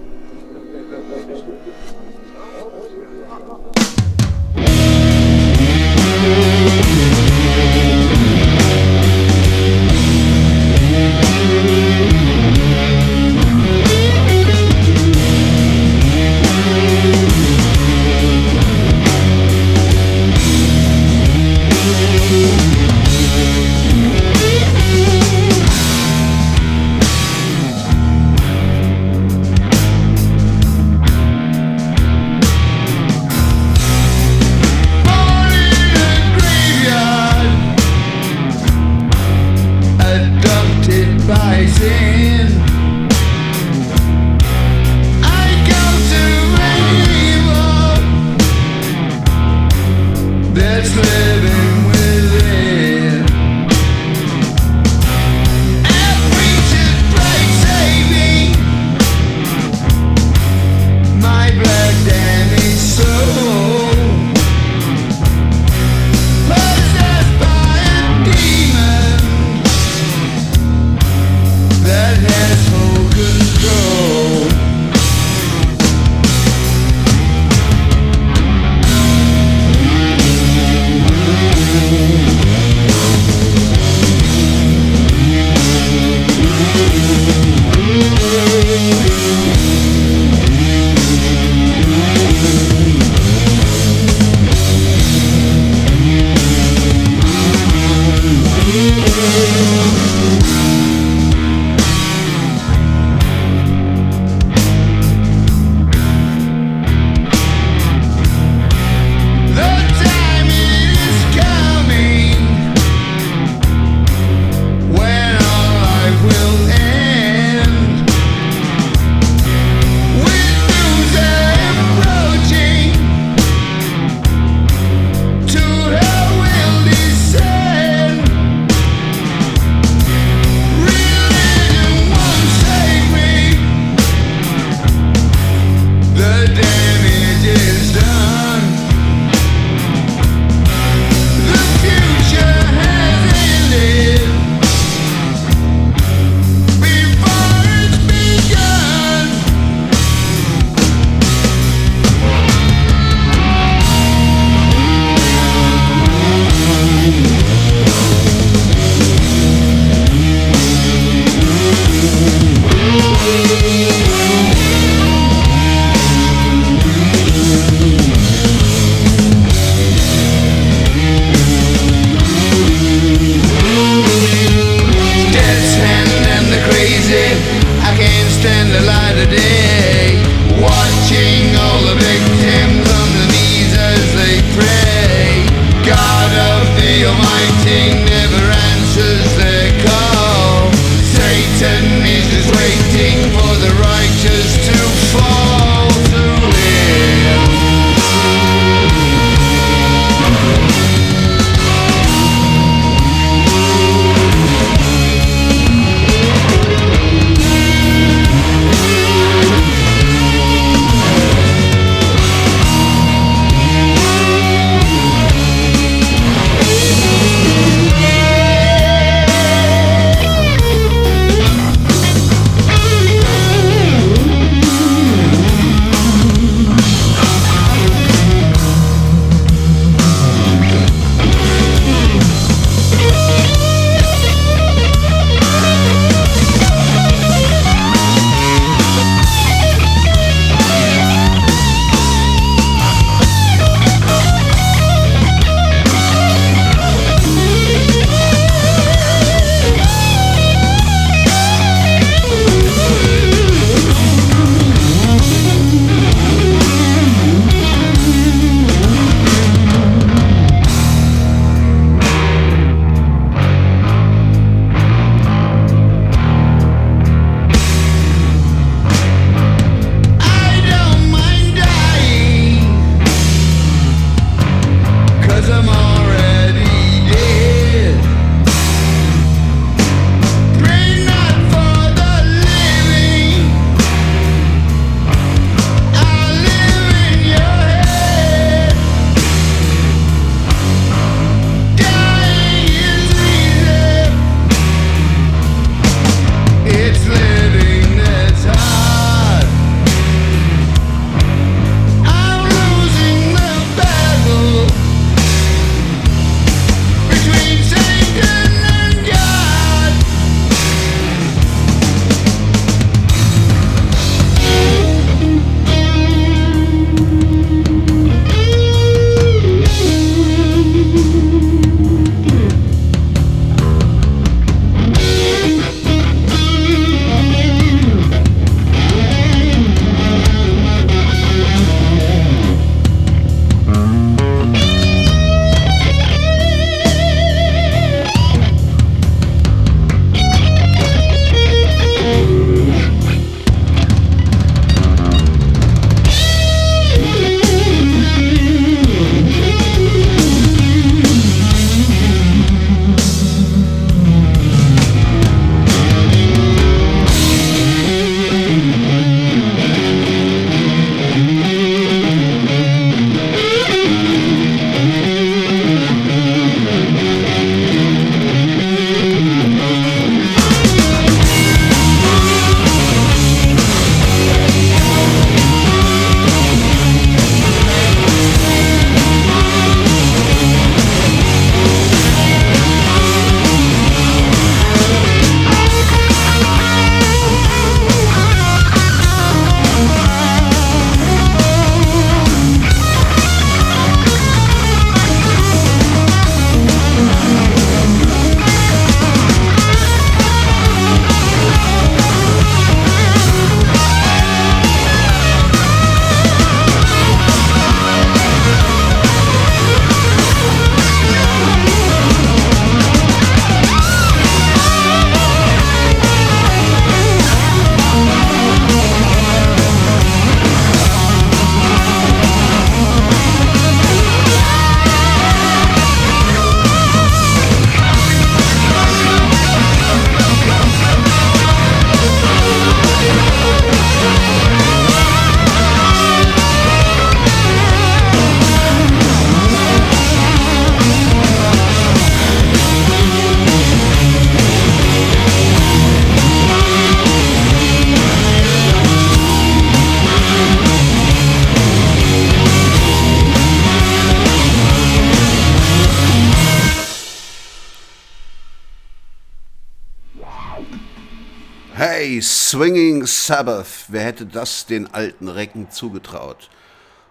[SPEAKER 2] Hey, Swinging Sabbath, wer hätte das den alten Recken zugetraut?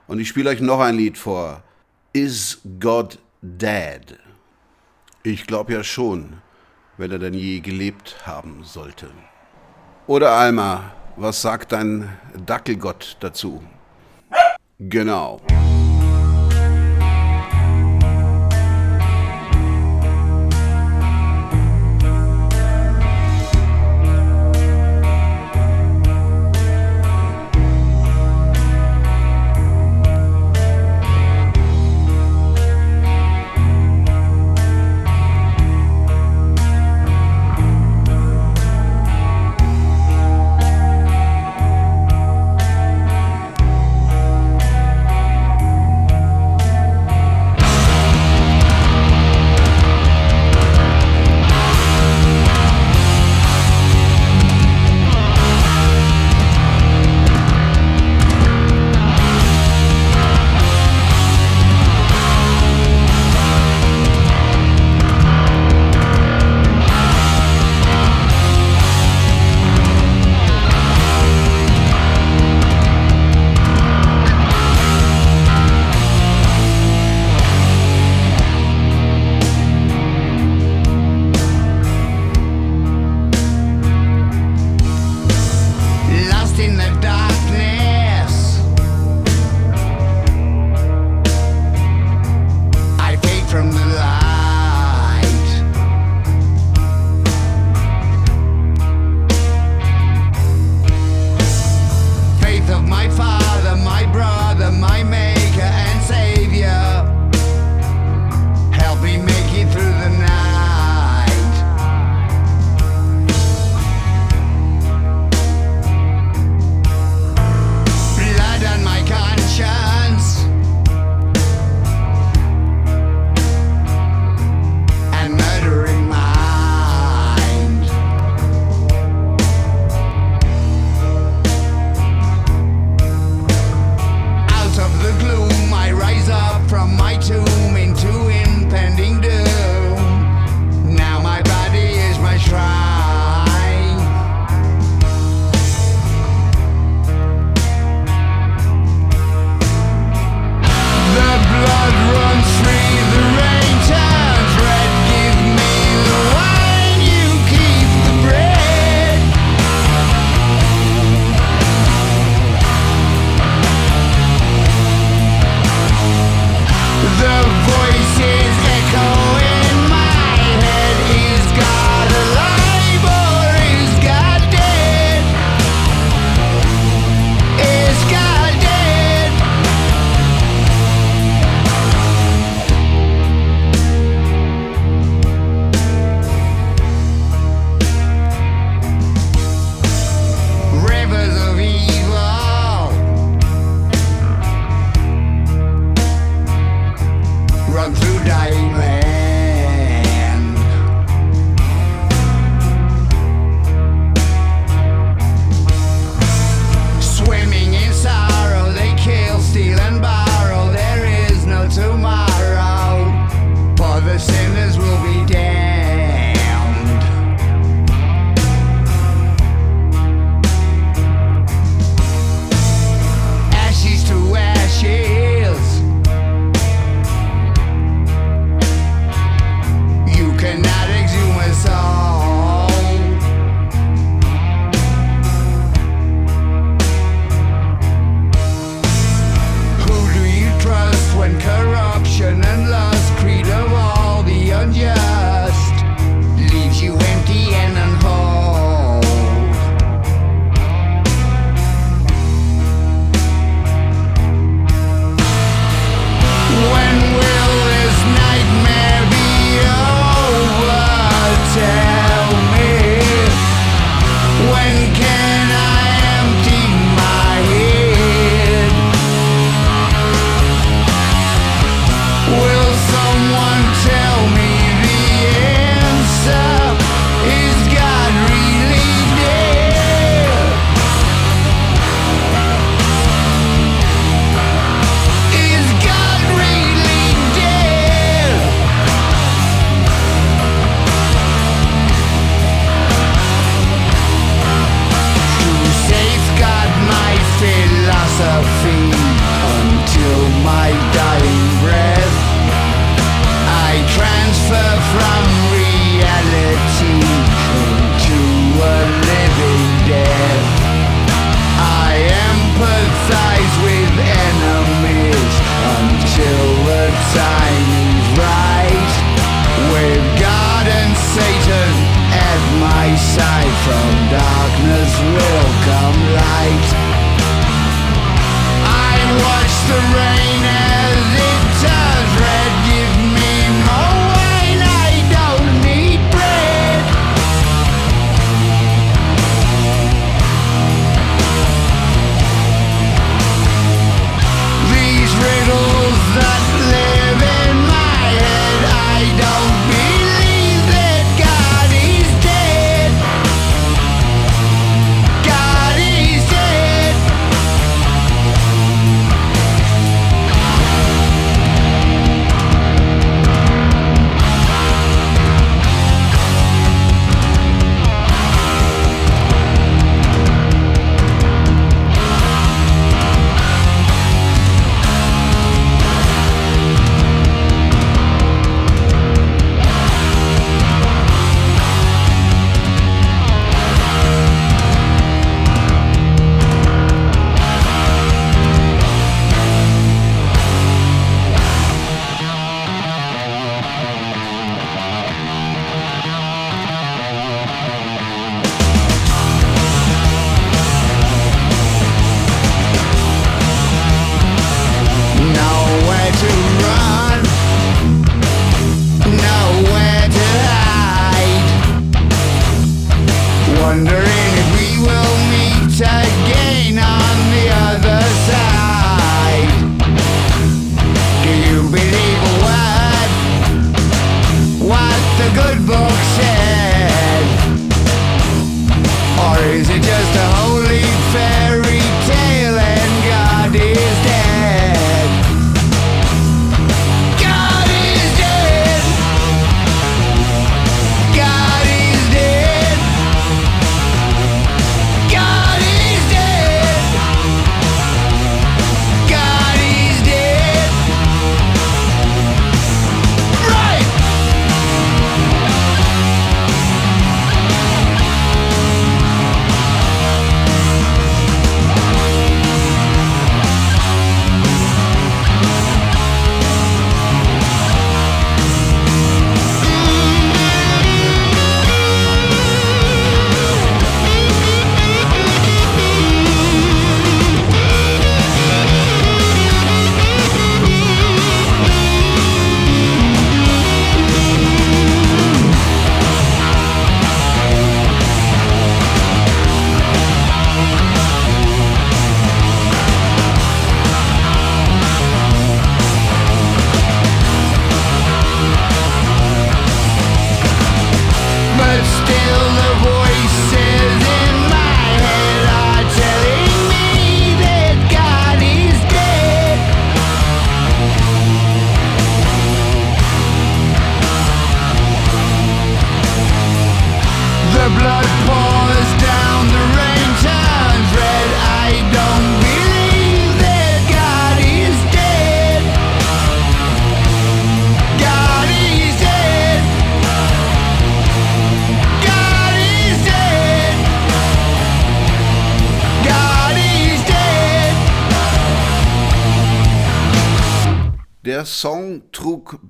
[SPEAKER 2] Und ich spiele euch noch ein Lied vor. Is God Dead? Ich glaube ja schon, wenn er denn je gelebt haben sollte. Oder Alma, Was sagt dein Dackelgott dazu? Genau.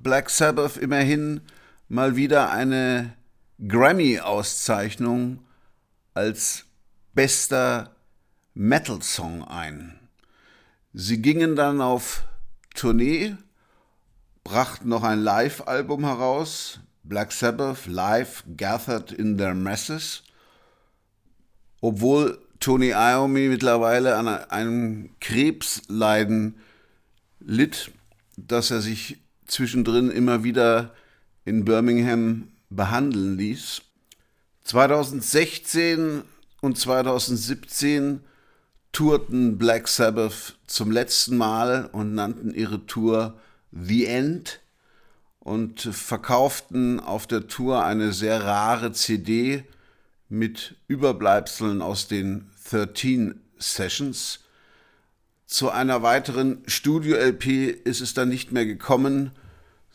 [SPEAKER 2] Black Sabbath immerhin mal wieder eine Grammy-Auszeichnung als bester Metal-Song ein. Sie gingen dann auf Tournee, brachten noch ein Live-Album heraus, Black Sabbath Live Gathered in Their Masses, obwohl Tony Iommi mittlerweile an einem Krebsleiden litt, dass er sich zwischendrin immer wieder in Birmingham behandeln ließ. 2016 und 2017 tourten Black Sabbath zum letzten Mal und nannten ihre Tour The End und verkauften auf der Tour eine sehr rare CD mit Überbleibseln aus den 13 Sessions. Zu einer weiteren Studio-LP ist es dann nicht mehr gekommen.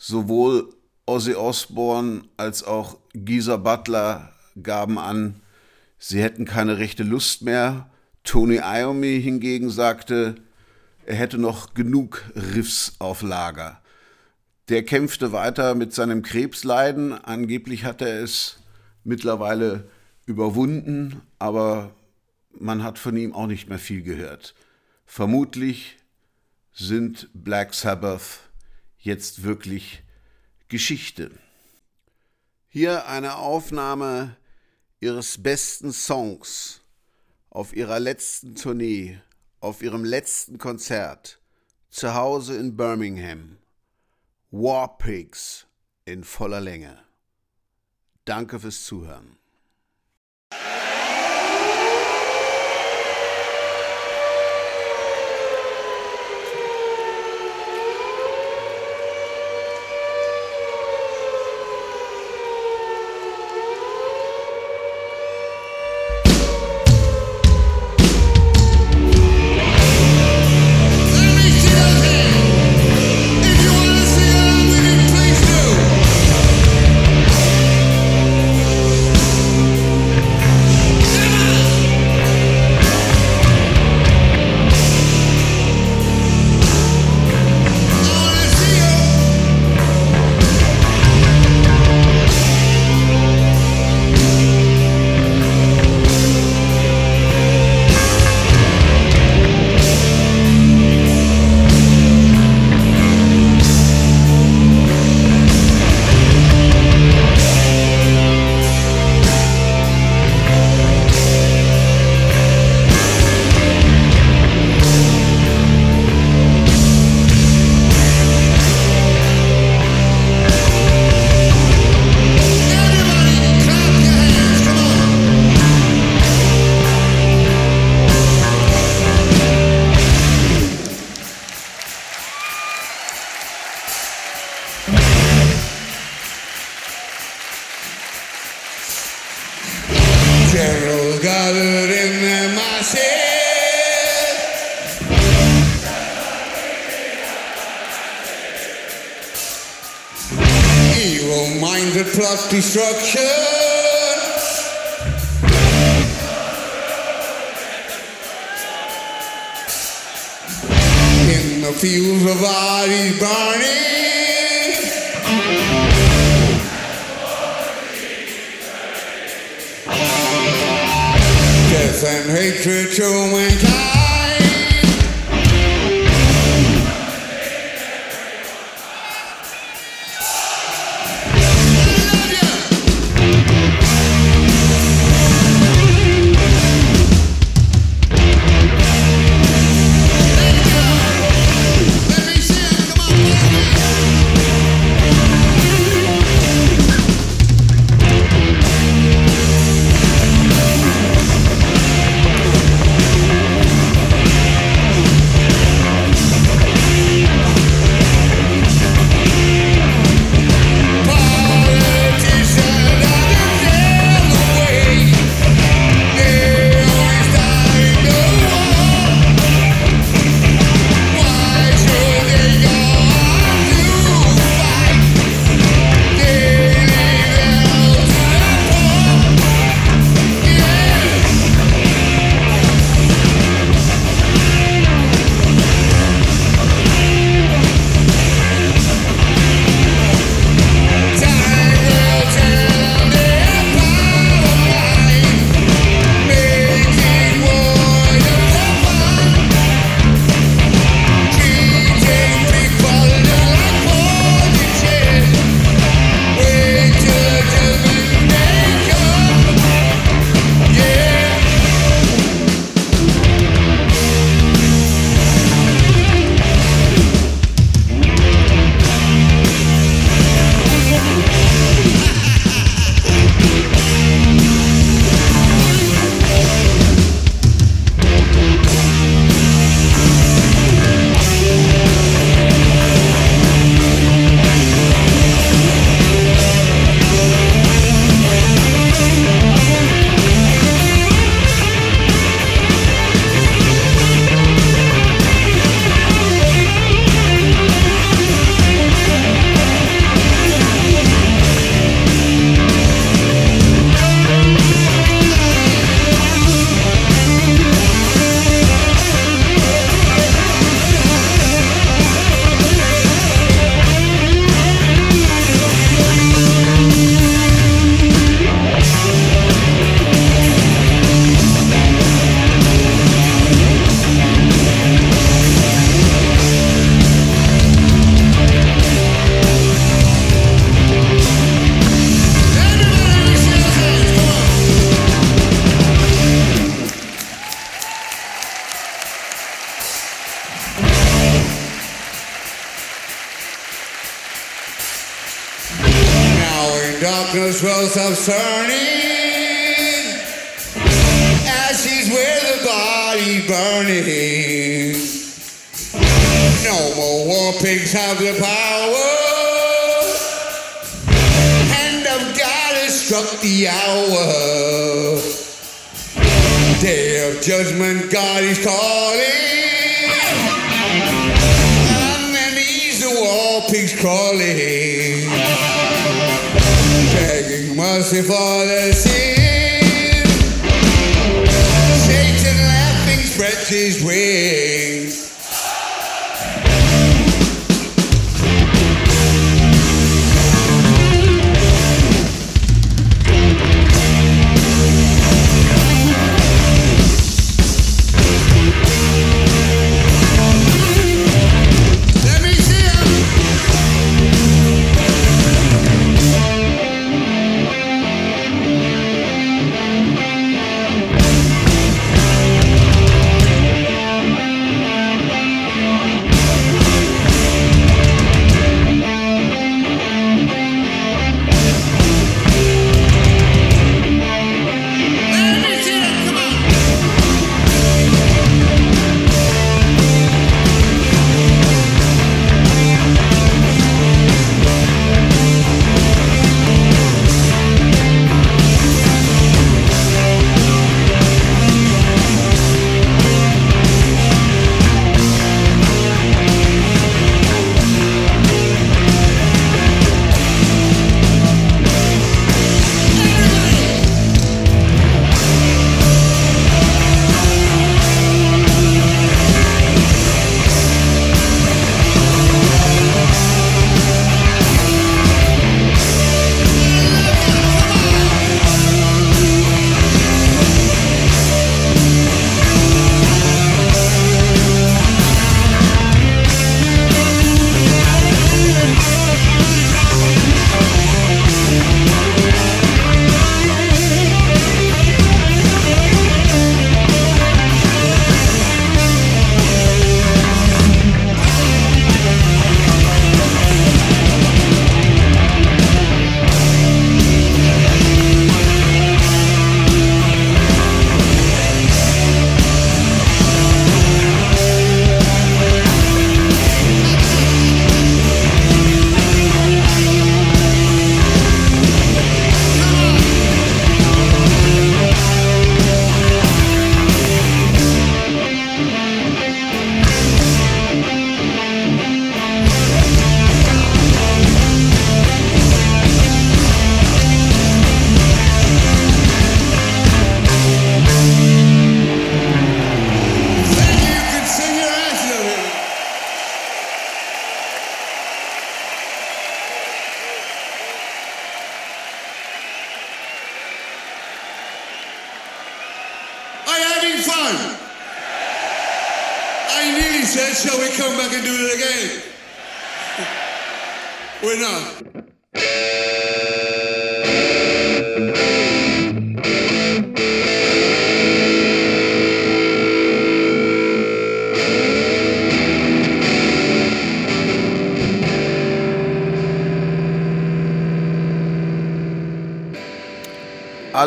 [SPEAKER 2] Sowohl Ozzy Osbourne als auch Geezer Butler gaben an, sie hätten keine rechte Lust mehr. Tony Iommi hingegen sagte, er hätte noch genug Riffs auf Lager. Der kämpfte weiter mit seinem Krebsleiden. Angeblich hat er es mittlerweile überwunden, aber
[SPEAKER 3] man hat von ihm auch nicht mehr viel gehört. Vermutlich sind Black Sabbath jetzt wirklich Geschichte. Hier eine Aufnahme ihres besten Songs auf ihrer letzten Tournee, auf ihrem letzten Konzert, zu Hause in Birmingham. War Pigs in voller Länge. Danke fürs Zuhören.